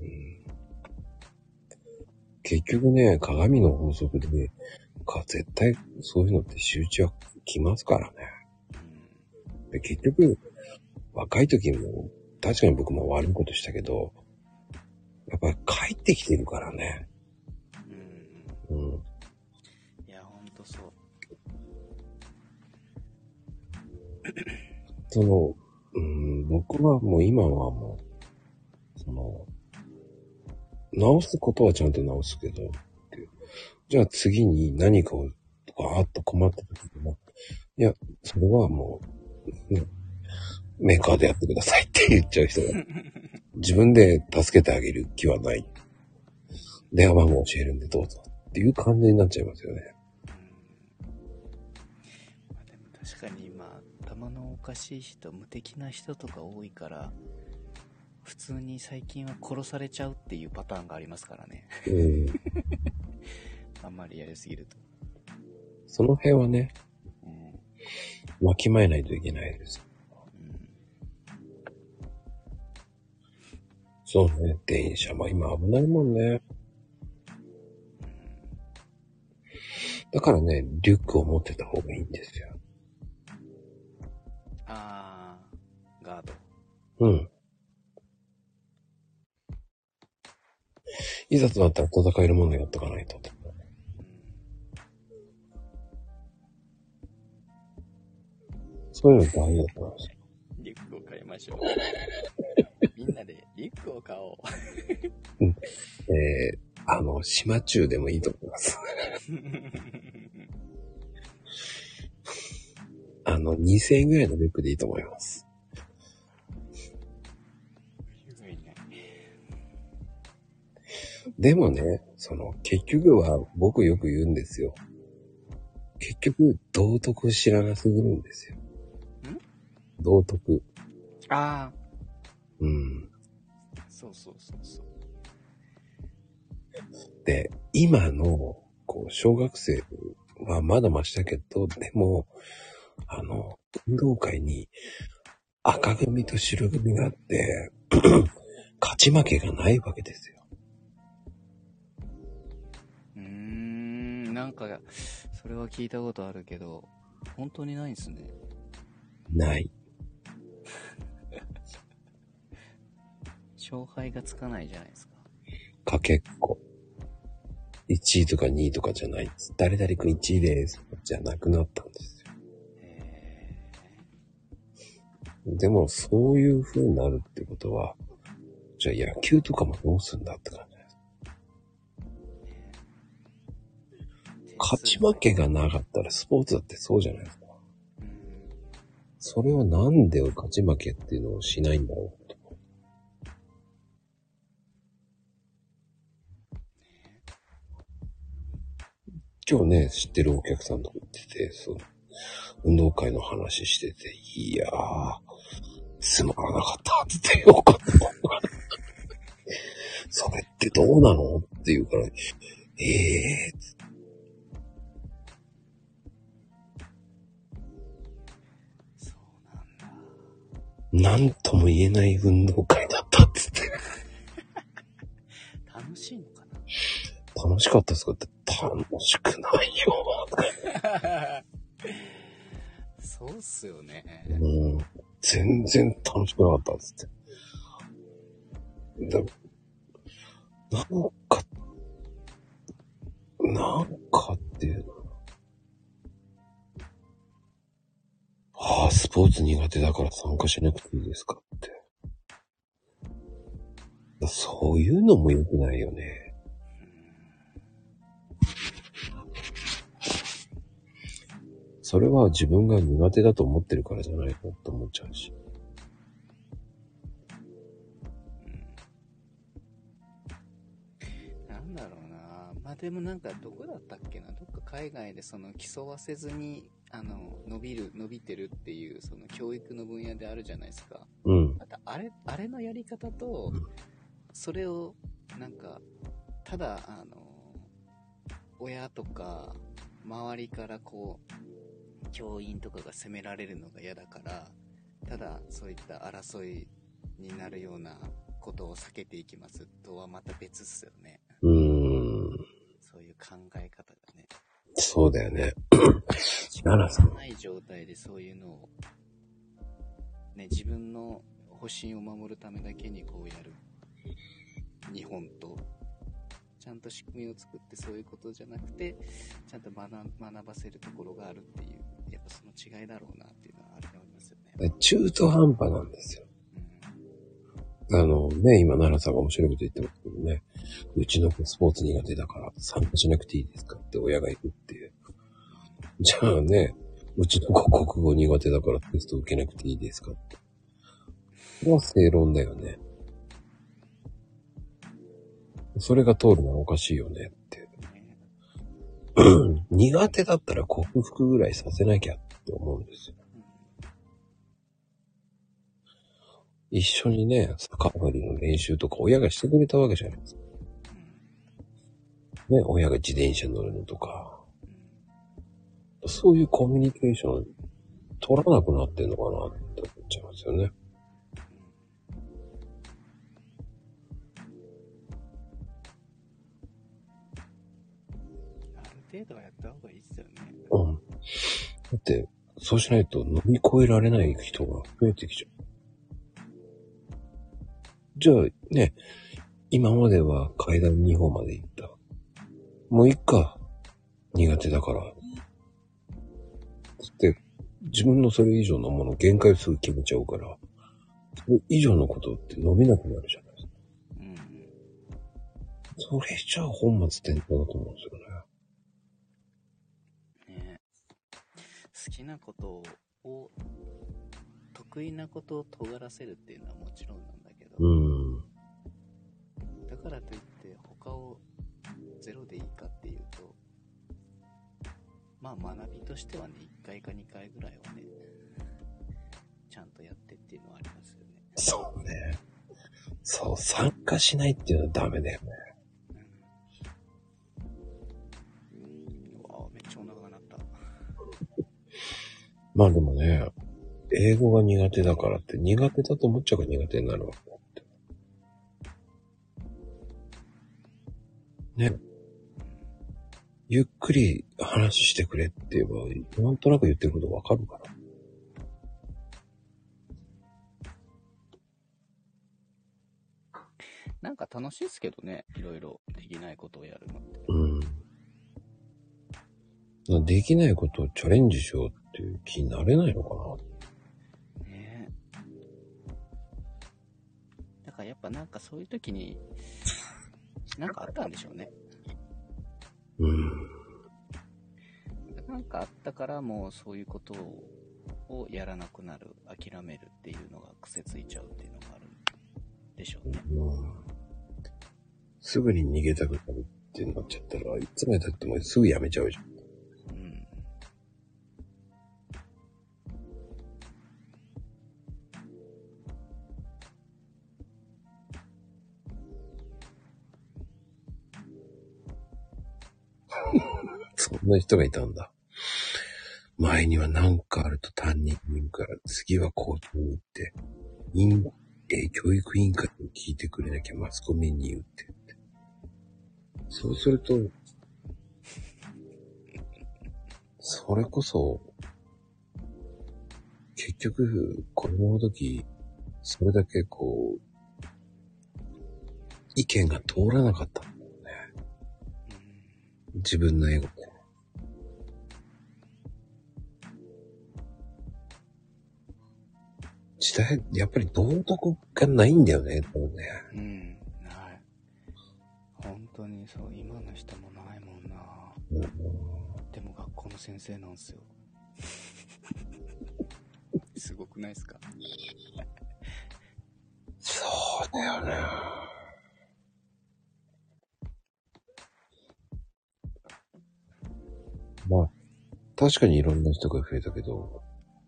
結局ね、鏡の法則でね、か絶対そういうのって集中はきますからね。うんで結局、若い時も、確かに僕も悪いことしたけど、やっぱり帰ってきてるからね。うんうん。いや、ほんとそう。その、うん、僕はもう今はもう、その、直すことはちゃんと直すけど、じゃあ次に何かを、とか、あっと困った時も、いや、それはもう、ね、メーカーでやってくださいって言っちゃう人が、自分で助けてあげる気はない。電話番号教えるんでどうぞっていう感じになっちゃいますよね。まあ、でも確かに、頭のおかしい人、無敵な人とか多いから、普通に最近は殺されちゃうっていうパターンがありますからね。うん。[LAUGHS] あんまりやりすぎると。その辺はね、うん。わきまえないといけないです。うん。そうね、電車も今危ないもんね。だからね、リュックを持ってた方がいいんですよ。あー、ガード。うん。いざとなったら戦えるものやっとかないと。うん。そういうの大事だと思います。リュックを買いましょう。[LAUGHS] みんなでリュックを買おう。えー、あの、島中でもいいと思います。[LAUGHS] あの、2000円ぐらいのリュックでいいと思います。でもね、その、結局は僕よく言うんですよ。結局、道徳知らなすぎるんですよ。道徳。あうん。ー、そうそうそうそう。で、今の、こう、小学生はまだマシだけど、でも、あの、運動会に赤組と白組があって、[CLEARS THROAT] 勝ち負けがないわけですよ。うーん、なんか、それは聞いたことあるけど、本当にないんですね。ない。勝敗がつかないじゃないですか。かけっこ。1位とか2位とかじゃないです。誰々くん1位です。じゃなくなったんですでも、そういう風になるってことは、じゃあ野球とかもどうすんだって感じです。勝ち負けがなかったらスポーツだってそうじゃないですか。それはなんで勝ち負けっていうのをしないんだろうと。今日ね、知ってるお客さんとか言ってて、その、運動会の話してて、いやー、つまらなかったって言ってよかった。それってどうなのって言うから、ええ。ー、なんとも言えない運動会だったって言って。[LAUGHS] 楽しいのかな？楽しかったですかって、楽しくないよ。[LAUGHS] そうっすよね。うん、全然楽しくなかったっつって。でもなんか、なんかっていうの。ああ、スポーツ苦手だから参加しなくていいですかって。そういうのも良くないよね。それは自分が苦手だと思ってるからじゃないかと思っちゃうし。なんだろうな。まあでもなんかどこだったっけな。どっか海外でその競わせずにあの伸びる伸びてるっていうその教育の分野であるじゃないですか。うん。またあれあれのやり方とそれをなんかただあの親とか周りからこう教員とかが責められるのが嫌だからただそういった争いになるようなことを避けていきますとはまた別っすよねうーん。そういう考え方がねそうだよね。[CLEARS THROAT] 奈良さん。ない状態でそういうのをね自分の保身を守るためだけにこうやる日本とちゃんと仕組みを作ってそういうことじゃなくてちゃんと学学ばせるところがあるっていうやっぱその違いだろうなっていうのはあると思いますよね、中途半端なんですよ。あのね、今奈良さんが面白いこと言ってますけどね。うちの子スポーツ苦手だから参加しなくていいですかって親が言うっていう。じゃあね、うちの子国語苦手だからテスト受けなくていいですかって。これは正論だよね。それが通るのはおかしいよねって。[CLEARS THROAT] 苦手だったら克服ぐらいさせなきゃって思うんですよ。一緒にね、逆上がりの練習とか親がしてくれたわけじゃないですか。ね、親が自転車乗るのとか、そういうコミュニケーション取らなくなってんのかなって思っちゃいますよね。だって、そうしないと乗り越えられない人が増えてきちゃう。じゃあね、今までは階段2歩まで行った。もういっか。苦手だから。つって、自分のそれ以上のもの限界をすぐ決めちゃうから、それ以上のことって伸びなくなるじゃないですか。うんそれじゃあ本末転倒だと思うんですよね。ね好きなことを得意なことを尖らせるっていうのはもちろんなんだけど、うん。だからといって他をゼロでいいかっていうとまあ学びとしてはね1回か2回ぐらいはねちゃんとやってっていうのはありますよねそうね。そう、参加しないっていうのはダメだよね。まあでもね、英語が苦手だからって苦手だと思っちゃうから苦手になるわけだって。ね。ゆっくり話してくれって言えば、なんとなく言ってることわかるから。なんか楽しいですけどねいろいろできないことをやるのってうん。できないことをチャレンジしようっていう気になれないのかな。ね。だからやっぱなんかそういう時に [LAUGHS] なんかあったんでしょうね。うん。なんかあったからもうそういうことをやらなくなる諦めるっていうのが癖ついちゃうっていうのがあるんでしょうね。うん。すぐに逃げたくなるっってなっちゃったら、いつまで経ってもすぐやめちゃうじゃん。そんな人がいたんだ。前には何かあると担任から、次は校長に行って、委員え教育委員会に聞いてくれなきゃマスコミに言ってって。そうすると、それこそ、結局、子供の時、それだけこう、意見が通らなかったんだよね。自分のエゴで。時代、やっぱり道徳がないんだよね、多分ね。うん。ない。本当にそう、今の人もないもんな。うんでも学校の先生なんすよ。[LAUGHS] すごくないですか？そうだよね。まあ、確かにいろんな人が増えたけど、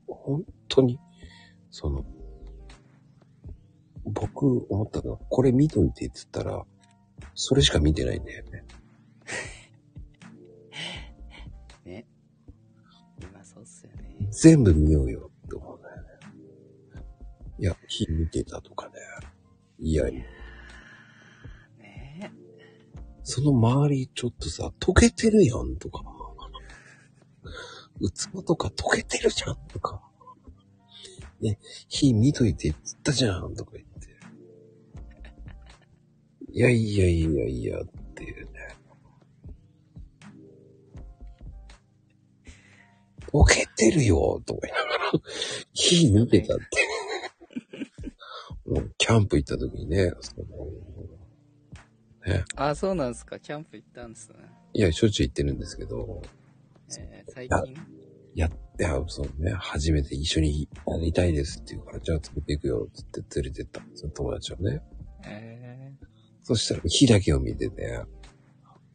本当に、その、僕思ったのは、これ見といてって言ったら、それしか見てないんだよね。[LAUGHS] ね。今そうっすよね。全部見ようよって思うんだよね。いや、火見てたとかね。いや、ねその周りちょっとさ、溶けてるやんとか。器とか溶けてるじゃんとか。ね、火見といてって言ったじゃんとか言って。いやいやいやいやっていうね。溶けてるよとか言いながら、火見てたって。もうキャンプ行った時にね、そのね、あ、そうなんすか。キャンプ行ったんですね。いや、しょっちゅう行ってるんですけど、えー最近？やって、あそうね、初めて一緒にやりたいですって言うから、じゃあ連れて行くよ、つって連れてったんですよ、友達をね。えそしたら火だけを見てて、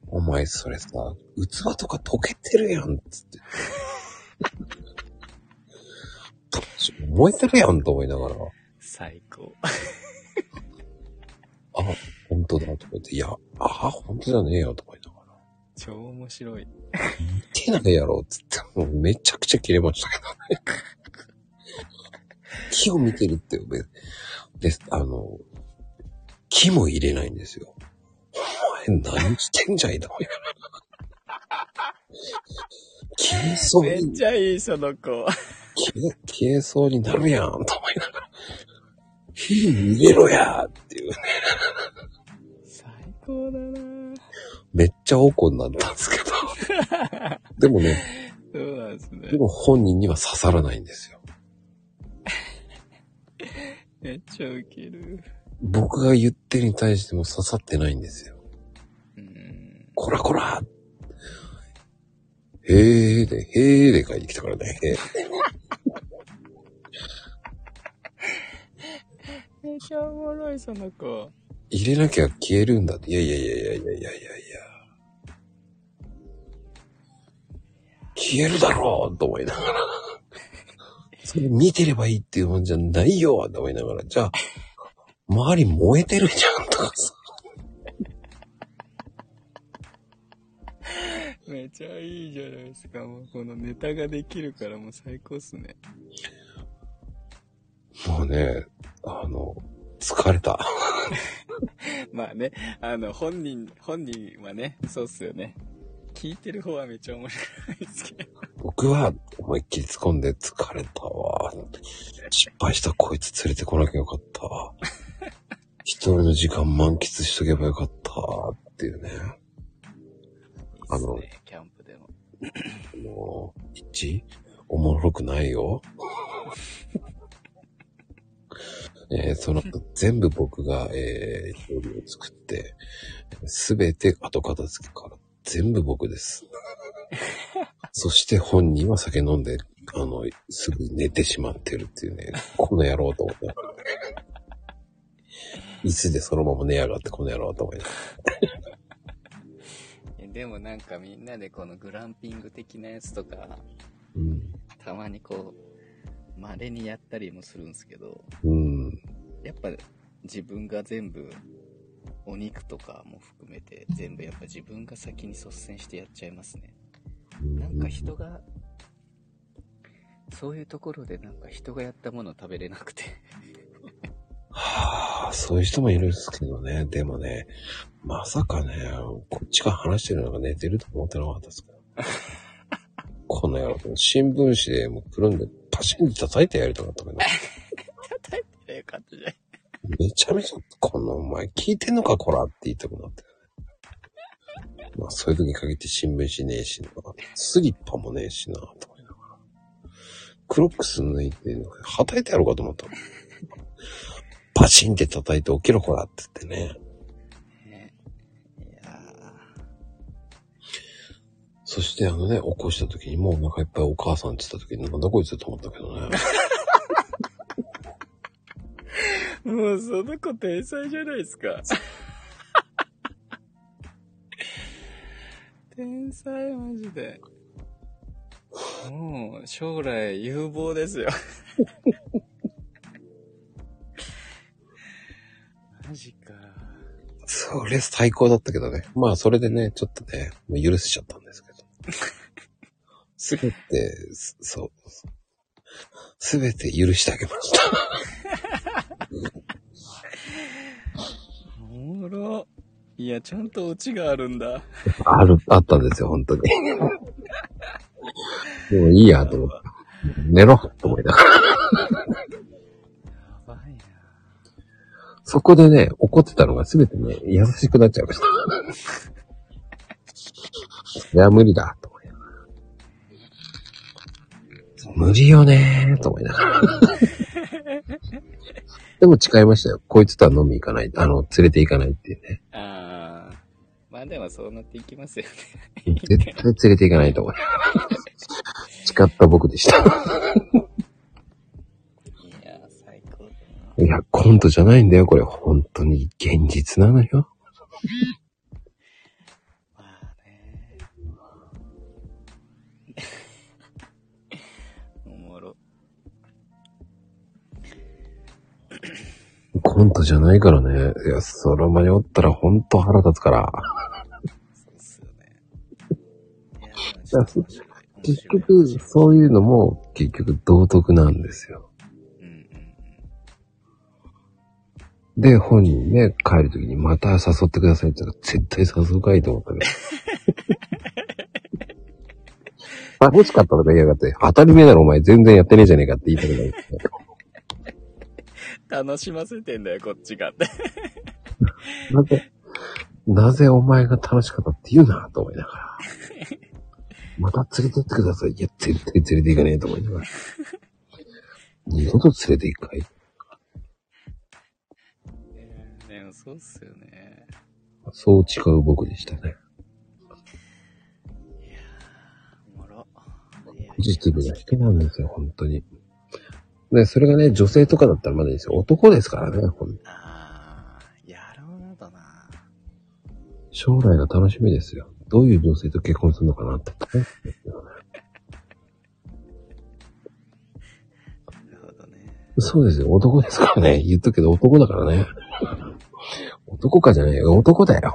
お前それさ、器とか溶けてるやん、つって。燃えてるやんと思いながら、ー、最高。あ、本当だとか言って、いや、あ、本当じゃねえよとか言いながら、超面白い。手ないやろ、つって、もうめちゃくちゃ切れましたけどね。木を見てるって、べで、あの、木も入れないんですよ。お前何してんじゃいだ、お前消えそうめっに、ちゃいい、その子。消え、消えそうになるやん、と思いながら。火入れろやっていうね。最高だなめっちゃ怒になったんですけど。[LAUGHS] でもね、そうなんですねで。も本人には刺さらないんですよ。[LAUGHS] めっちゃウケる。僕が言ってるに対しても刺さってないんですよ。うん。こらこらへーで、へーで書いてきたからね。[LAUGHS] めっちゃおもろい、その子。入れなきゃ消えるんだって。いやいやいやいやいやいやいやいや。消えるだろうと思いながら。[LAUGHS] それ見てればいいっていうもんじゃないよと思いながら。じゃあ、周り燃えてるじゃんとかさ。めっちゃいいじゃないですか。もうこのネタができるからもう最高っすね。もうね、あの、疲れた。[LAUGHS] まあね、あの、本人、本人はね、そうっすよね。聞いてる方はめっちゃ面白いですけど。僕は思いっきり突っ込んで疲れたわ。失敗したこいつ連れてこなきゃよかった。一人の時間満喫しとけばよかったっていうね。あのいいっすね、キャンプでも。もう、一？おもろくないよ。えーその後、全部僕が、えー料理を作って、すべて後片付けから全部僕です。そして本人は酒飲んで、あの、すぐ寝てしまってるっていうね、この野郎と思って。椅子でそのまま寝やがってこの野郎と思いながら。でもなんかみんなでこのグランピング的なやつとか、うん。たまにこう、稀にやったりもするんですけど、うん。やっぱ自分が全部、お肉とかも含めて全部やっぱ自分が先に率先してやっちゃいますね。なんか人が、そういうところでなんか人がやったものを食べれなくて。はあ、そういう人もいるんですけどね。でもね、まさかね、こっちが話してるのが寝てると思ってなかったですから。この野郎、新聞紙でもうくるんでパシンって叩いてやりたかったけど、[LAUGHS] 叩いてよかったじゃん。めちゃめちゃ、このお前聞いてんのかこらって言いたくなって。まあそういう時に限って新聞紙ねえしな。スリッパもねえしな、と思いながら。クロックス抜いて、はたいてやろうかと思ったの。パシンって叩いて起きろこらって言ってね。そしてあのね、起こした時にもうお腹いっぱいお母さんって言った時になんだこいつと思ったけどね。もうその子天才じゃないですか。[LAUGHS] 天才マジで。もう将来有望ですよ。[LAUGHS] マジか。それ最高だったけどね。まあそれでね、ちょっとね、もう許しちゃったんですけど。[LAUGHS] すべて、すそう。すべて許してあげました。おもろ。いや、ちゃんとオチがあるんだ。ある、あったんですよ、本当に。もういいや、と思って。寝ろ、と思いながら。やばいな。そこでね、怒ってたのがすべてね、優しくなっちゃいました。いや、無理だ、と思いながら。無理よねー、と思いながら。でも誓いましたよ。こいつとは飲み行かない。あの、連れて行かないっていうね。ああ。まあでもそうなっていきますよね。絶対連れて行かないと思いながら。誓った僕でした。いや、最高だな。いや、コントじゃないんだよ、これ。本当に現実なのよ。コントじゃないからね。いや、それ迷ったら本当腹立つから。そうっすよね。結局、そういうのも結局道徳なんですよ。うんうんで、本人ね、帰るときにまた誘ってくださいって言ったら絶対誘うかいと思ったけど。[LAUGHS] 楽しかったらね、やがって、当たり前だろお前全然やってねえじゃねえかって言いたくなる。うん。楽しませてんだよ、こっちがって。なぜ、なぜお前が楽しかったって言うなと思いながら。また連れてってください。いや、絶対連れて行かねえと思いながら。二度と連れて行くかい？でもそうっすよね。そう誓う僕でしたね。おもろ。いやポジティブな人なんですよ、本当に。ね、それがね、女性とかだったらまだいいですよ。男ですからね、ほんああ、やろうなとな。将来が楽しみですよ。どういう女性と結婚するのかなって。なるほどね。そうですよ、男ですからね。言っとくけど男だからね。男かじゃないよ、男だよ。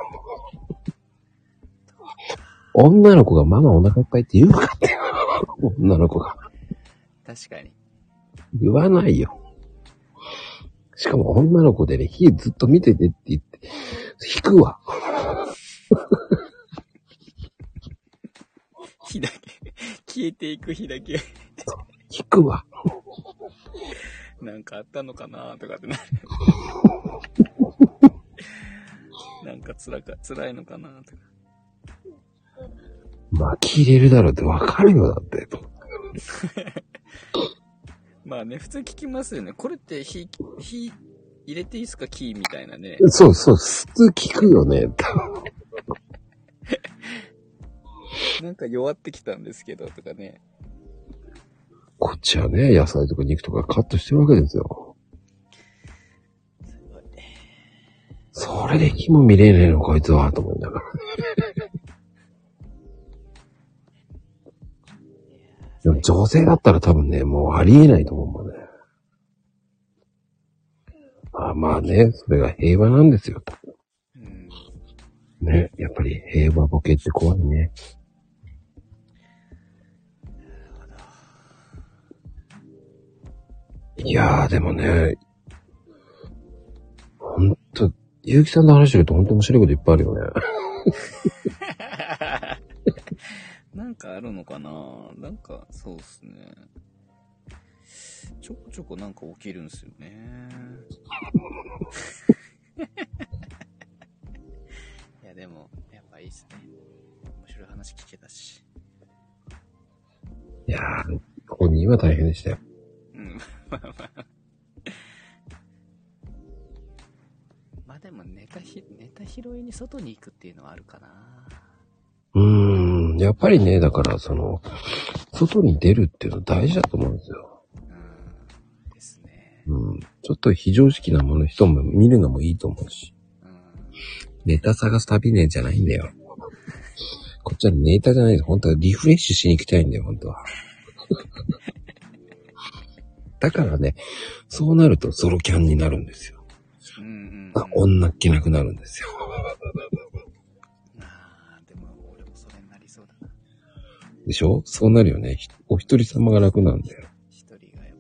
女の子がママお腹いっぱいって言うのかって。女の子が。確かに。言わないよ。しかも女の子でね、火ずっと見ててって言って、引くわ。[LAUGHS] 火だけ、消えていく火だけ、引くわ。なんかあったのかなとかってなる。なんか辛か、辛いのかなとか。巻き入れるだろうってわかるよ、だって。[LAUGHS] まあね、普通聞きますよね。これって火、火入れていいですか？キーみたいなね。そうそう、普通聞くよね。[LAUGHS] なんか弱ってきたんですけど、とかね。こっちはね、野菜とか肉とかカットしてるわけですよ。すごい。それで火も見れねえの、こいつは、と思いながら。女性だったら多分ね、もうありえないと思うもんね。あまあね、それが平和なんですよ。うん。ね、やっぱり平和ボケって怖いね。いやー、でもね、ほんと、ゆうきさんの話してるとほんと面白いこといっぱいあるよね。[LAUGHS] なんかあるのかな？なんか、そうっすね。ちょこちょこなんか起きるんすよね。[LAUGHS] いや、でも、やっぱいいっすね。面白い話聞けたし。いやー、本人は大変でしたよ。うん。まあまあ。まあでも、ネタひ、ネタ拾いに外に行くっていうのはあるかな。うーん、やっぱりね、だからその、外に出るっていうの大事だと思うんですよ。うん。ですね。うん。ちょっと非常識なもの人も見るのもいいと思うし。うん。ネタ探す旅ねじゃないんだよ。こっちはネタじゃないです。本当はリフレッシュしに行きたいんだよ、本当は。[LAUGHS] だからね、そうなるとソロキャンになるんですよ。うんうん、うん。あ女っ気なくなるんですよ。でしょ？そうなるよね。ひお一人様が楽なんだよ。一人がやっ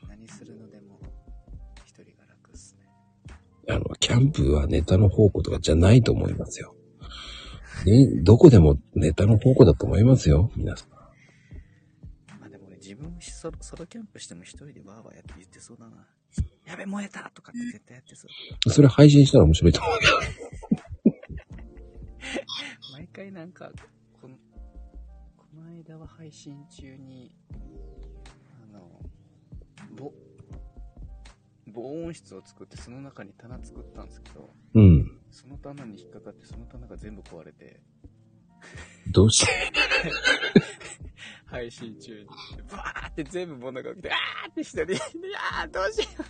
ぱ、何するのでも、一人が楽っすね。あの、キャンプはネタの宝庫とかじゃないと思いますよ。ね、どこでもネタの宝庫だと思いますよ、皆さん。まあでも俺自分ソロソロキャンプしても一人でバーバーやって言ってそうだな。やべ、燃えたとかって絶対やってそう。それ配信したら面白いと思うよ。[LAUGHS] 毎回なんか、この、この間は配信中に、あの、ぼ、防音室を作ってその中に棚作ったんですけど、うん。その棚に引っかかってその棚が全部壊れて、どうして配信中に、バーって全部物が起きて、あーって一人で、いやーどうしよう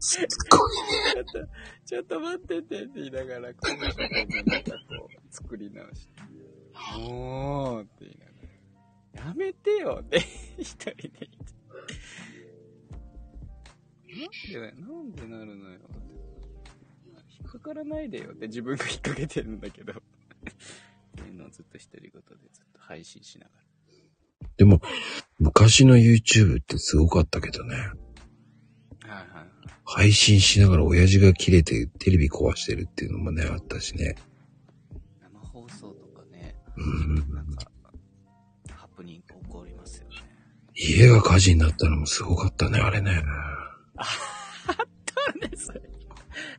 すっごいね。ちょっと、ちょっと待っててって言いながら、この人になんかこう、作り直して、もうって言いながら、やめてよって [LAUGHS] 一人で言って。なんで、なんでなるのよって。引っかからないでよって自分が引っ掛けてるんだけど。っていうのをずっと独り言でずっと配信しながら。でも、昔の YouTube ってすごかったけどね。はいはいはい。配信しながら親父が切れてテレビ壊してるっていうのもね、あったしね。なんか、ハプニング起こりますよね。家が火事になったのもすごかったね、あれね。なんでそれ。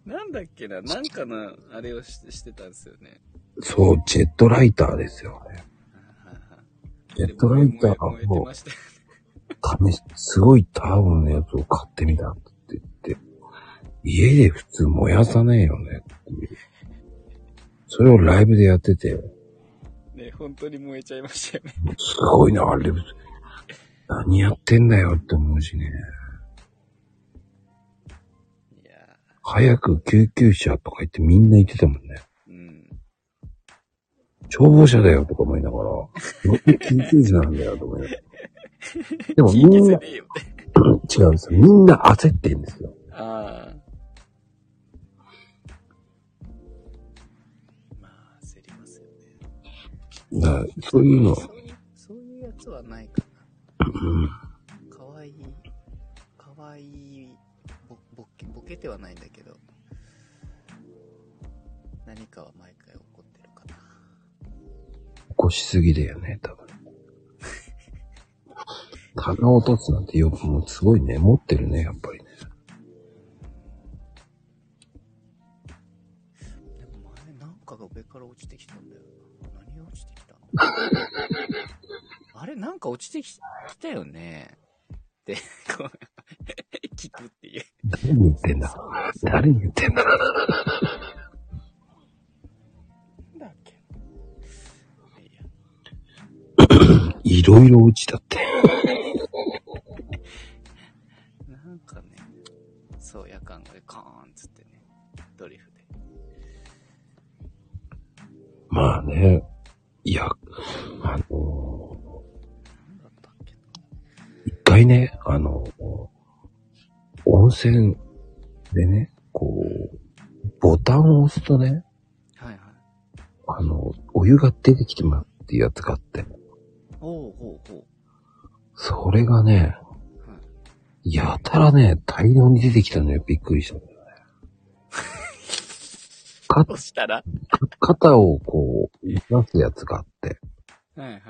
なんだっけな、なんかの、あれをししてたんですよね。そう、ジェットライターですよね。ジェットライターをすごいターボのやつを買ってみたって言って、家で普通燃やさねえよねっていう。それをライブでやってて、ね、本当に燃えちゃいましたよね。すごいな、あれ。何やってんだよって思うしね。いや早く救急車とか言ってみんな言ってたもんね。ー、うん。消防車だよとか思いながら、救急車なんだよと思いながら。でもみんな。[LAUGHS] 違うんですよ。みんな焦ってんですよ。ああ。だそういうの、そういう、そういうやつはないかうんな。かわいい、かわいい、ぼ、ぼけ、ボケてはないんだけど、何かは毎回起こってるかな。起こしすぎだよね、多分。[LAUGHS] 棚を落とすなんてよくもうすごいね、持ってるね、やっぱり [LAUGHS] あれなんか落ちてききたよねって、こう、[LAUGHS] 聞くっていう。誰に言ってんだ誰に言ってんだなんだっけいや、いろいろ落ちたって。なんかね、そう、夜間でカーンっつってね、ドリフで。まあね。いや、あの、一回ね、あの、温泉でね、こう、ボタンを押すとね、はいはい。あの、お湯が出てきてますっていうやつがあって。おうほうほう。それがね、やたらね、大量に出てきたのよ。びっくりしたんだよね。かそしたら肩をこう、出すやつがあって、はいはいはい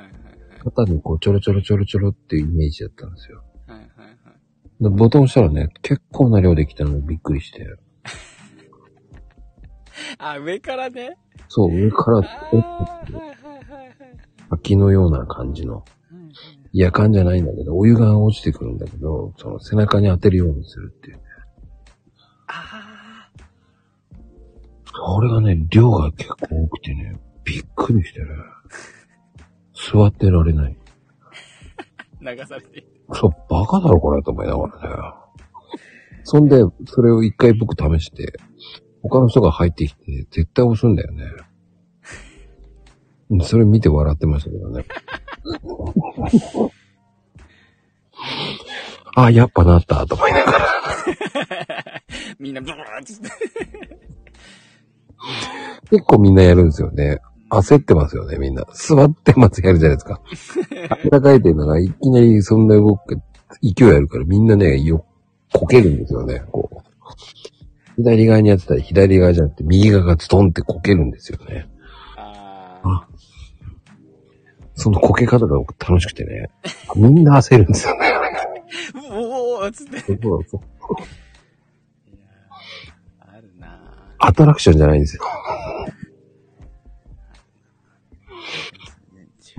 肩にこう、ちょろちょろちょろちょろっていうイメージだったんですよ。はい。はいはいはい。でボタン押したらね、結構な量できたのにびっくりして。[LAUGHS] あ、上からね。そう、上からあ、ーはいはいはいはい。滝のような感じの、夜間じゃないんだけど、お湯が落ちてくるんだけど、その背中に当てるようにするっていう。あそれがね、量が結構多くてね、びっくりしてね。座ってられない。あ、流されて。そう、バカだろこれと思いながらね。そんで、それを一回僕試して、他の人が入ってきて、絶対押すんだよね。それ見て笑ってましたけどね。[LAUGHS] あ、やっぱなった、と思いながら。[LAUGHS] みんなブワーってして。結構みんなやるんですよね。焦ってますよね、みんな。座ってますやるじゃないですか。[LAUGHS] 頭かいてるのが、いきなりそんな動く、勢いあるから、みんなね、よ、こけるんですよね、こう。左側にやってたら左側じゃなくて、右側がズドンってこけるんですよね。ああそのこけ方が楽しくてね。みんな焦るんですよね。[LAUGHS] ー。おおーつって。そうそういやーあるなアトラクションじゃないんですよ。ぁ。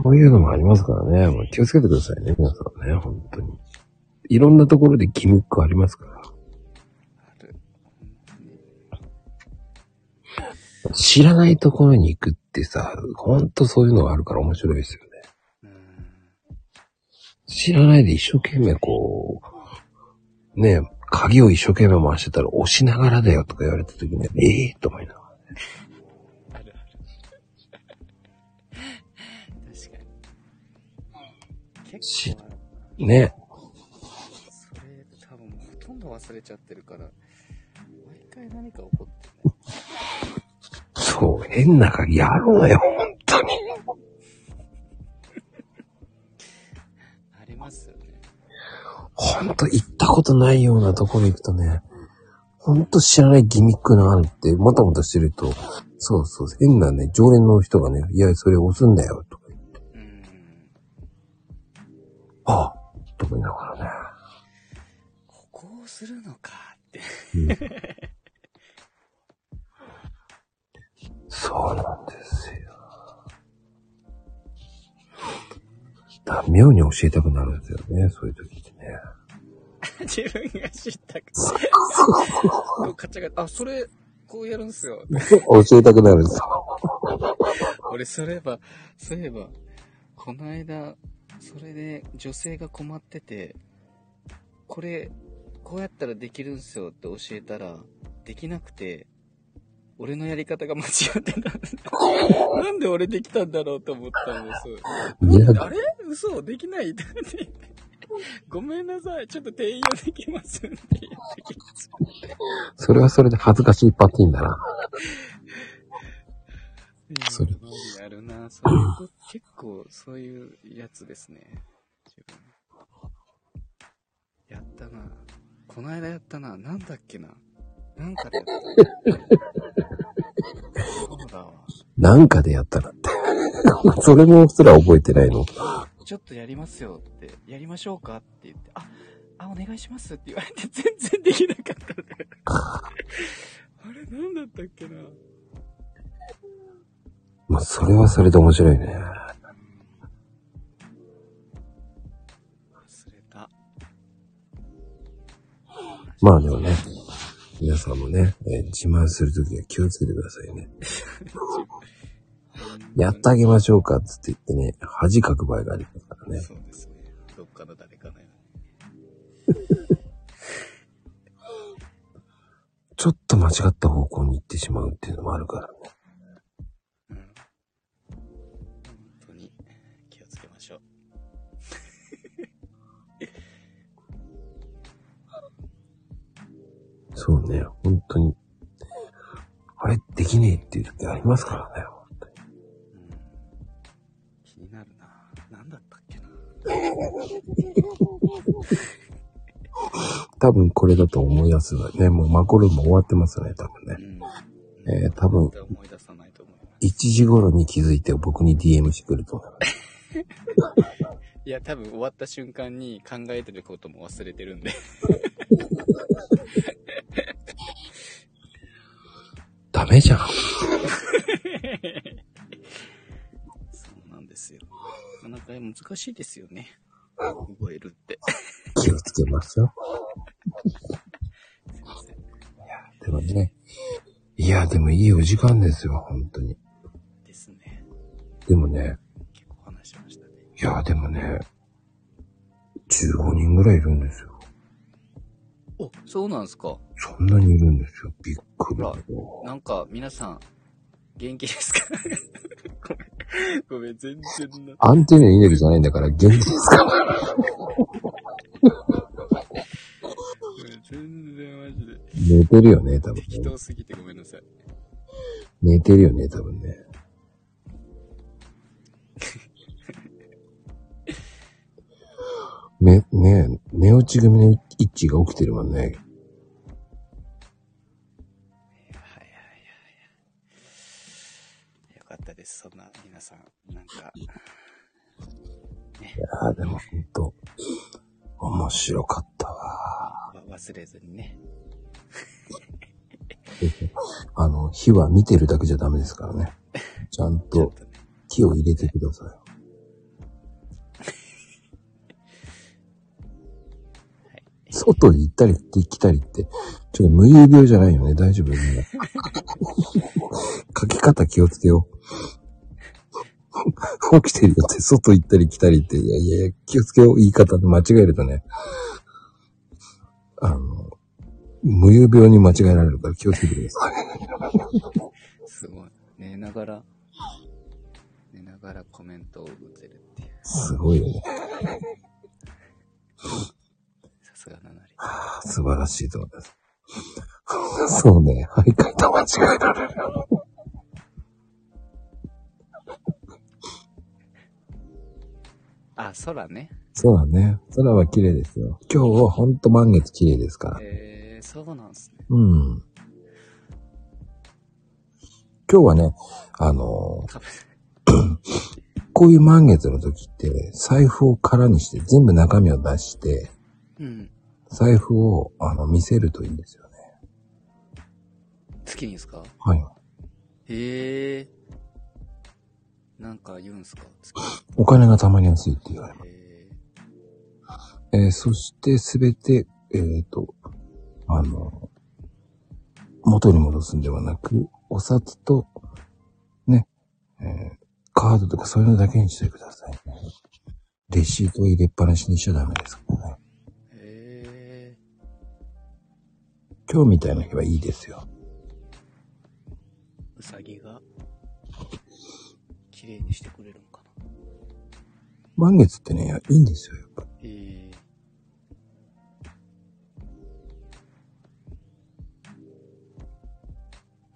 こういうのもありますからね。もう気をつけてくださいね、皆さんね、本当に。いろんなところでギミックありますから。知らないところに行くってさ、ほんとそういうのがあるから面白いですよね。知らないで一生懸命こう、ねえ、鍵を一生懸命回してたら押しながらだよとか言われた時に、ええー、と思いながら。あるある。確かに。結構あるな。ねそれ多分ほとんど忘れちゃってるから、毎回何か起こってね。そう、変な鍵あるのよ、本当に。ほんと行ったことないようなところ行くとね、ほんと知らないギミックがあるって、もたもたしてると、そうそう、変なね、常連の人がね、いや、それ押すんだよ、とか言って、うん。ああ、とか言いながらね。ここをするのかって。そうなんですよ。だ妙に教えたくなるんですよね、そういう時。[LAUGHS] 自分が知ったか。カチャカチャ、あ、それ、こうやるんすよ。教えたくなるんですよ。俺、そういえば、そういえば、この間、それで女性が困ってて、これ、こうやったらできるんすよって教えたら、できなくて、俺のやり方が間違ってた。[LAUGHS] なんで俺できたんだろうと思ったんです。あれ？嘘？できない？って。[LAUGHS] ごめんなさい。ちょっと転用できますって言ってきます。それはそれで恥ずかしいパティンだな。それやるな。そういうこ結構そういうやつですね。やったな。この間やったな。なんだっけな。なんかでやった。そうだわ。なんかでやったらって。[LAUGHS] それもすら覚えてないの。ちょっとやりますよって、やりましょうかって言って、あ、あ、お願いしますって言われて [LAUGHS] 全然できなかったんだよ。あれ、なんだったっけな。まあ、それはそれで面白いね。忘れた。まあでもね、皆さんもね、えー自慢するときは気をつけてくださいね。[LAUGHS] [LAUGHS] やってあげましょうかっ、つって言ってね、恥かく場合がありますからね。そうですね。どっか誰かね。[LAUGHS] ちょっと間違った方向に行ってしまうっていうのもあるからね。うん。本当に気をつけましょう。そうね、本当に。あれ、できねえっていう時ありますからね。[LAUGHS] 多分これだと思い出すのね。もうマコルーム終わってますよね、多分ね。うん。えー多分絶対思い出さないと思います。1時頃に気づいて僕に DM してくると思います。[LAUGHS] いや、多分終わった瞬間に考えてることも忘れてるんで。ダメじゃん。[LAUGHS] かなか難しいですよね。覚えるって。気をつけますよ。すいません。でもね。いや、でもいいお時間ですよ、本当に。ですね。でもね、結構話しましたね。いや、でもね、15人ぐらいいるんですよ。お、そうなんですか。そんなにいるんですよ。びっくりだよ。なんか、皆さん、元気ですか？[LAUGHS] ごめん。ごめん、全然な。アンテナイネルじゃないんだから元気ですか？ごめん全然マジで。寝てるよね、多分適ね。当すぎてごめんなさい。寝てるよね、多分ね。[LAUGHS] め、ねえ、寝落ち組の一致が起きてるもんね。やーでもほんと、面白かったわ。わ忘れずにね。[LAUGHS] あの、火は見てるだけじゃダメですからね。ちゃんと。[LAUGHS] 火を入れてください。外に行ったり来たりって、ちょっと無遊病じゃないよね。大丈夫ね。[LAUGHS] 書き方気をつけよう。[LAUGHS] 起きてるよって、外行ったり来たりって、いやいや気をつけよう。言い方で間違えるとね。あの、無遊病に間違えられるから気をつけてください。[LAUGHS] すごい。寝ながら、寝ながらコメントを打てるっていう。すごいよね。さすがななり。素晴らしいと思います。そうね、徘徊と間違えられる。あ、空ね。そうだね。空は綺麗ですよ。今日はほんと満月綺麗ですから。えー、そうなんですね。うん。今日はね、あのー [CLEARS THROAT] こういう満月の時って、財布を空にして、全部中身を出して、うん。財布を、あの、見せるといいんですよね。月にですか？はい。へえー。なんか言うんすか？月お金が貯まりやすいって言われます。ええーそしてすべて、えっ、と、あの、元に戻すんではなく、お札と、ね、えーカードとかそういうのだけにしてくださいね。レシートを入れっぱなしにしちゃダメですからね。今日みたいな日はいいですよ。綺麗にしてくれるのかな満月ってね、いいんですよ、やっぱ。え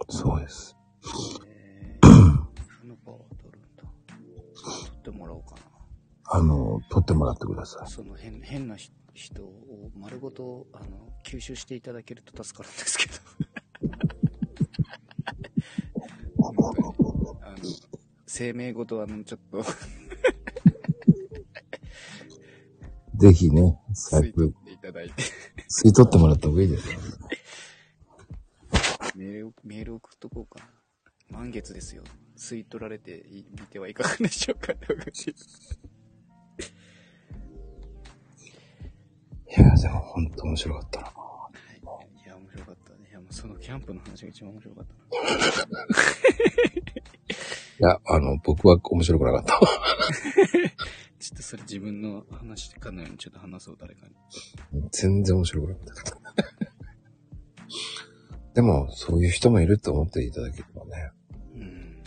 そうです。ー、えー、そのパワー取るんだ。取ってもらおうかな。あの、取ってもらってください。その変変なひ人を丸ごとあの吸収していただけると助かるんですけど。あ [LAUGHS] の生命ごとあのちょっとぜひね、吸い取っ、ていただいて吸い取ってもらった方がいいですよ。メールをメール送っとこうかな。満月ですよ。吸い取られていみてはいかがでしょうかっていいや、でも本当面白かったな。はい。いや、面白かったね。いや、もうそのキャンプの話が一番面白かったな。いや、あの、僕は面白くなかった。[LAUGHS] ちょっとそれ自分の話かのようにちょっと話そう、誰かに。全然面白くなかった。でも、そういう人もいると思っていただければね。うん。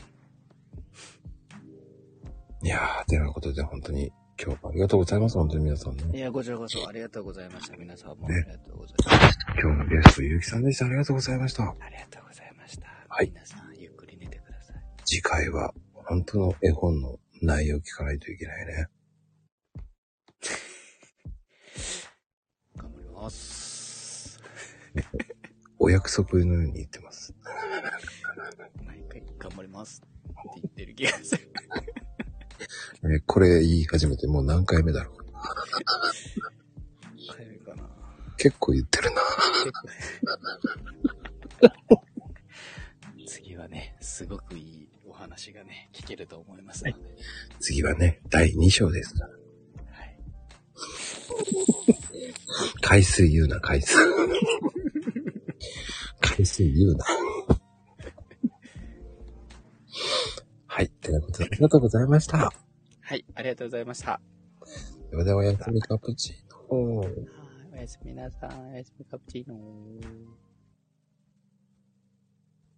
いやー、てなことで本当に今日もありがとうございます。本当に皆さんね。いや、こちらこそありがとうございました。皆さんもあねりがとうございました。今日のゲスト、ゆうきさんでした。ありがとうございました。ありがとうございました。はい皆さん、ゆっくり寝てください。次回は、本当の絵本の内容を聞かないといけないね。頑張ります。お約束のように言ってます。毎回、頑張りますって言ってる気がする。[LAUGHS] えーこれ言い始めてもう何回目だろう。帰るかな結構言ってるな。[LAUGHS] 次はね、すごくいいお話がね、聞けると思いますので。次はね、第2章です。はい。回数言うな、回数。回数言うな。はい。ということで、ありがとうございました。はい、ありがとうございました。ではではおやすみカプチーノ。はい、おやすみなさい。おやすみカプチーノー。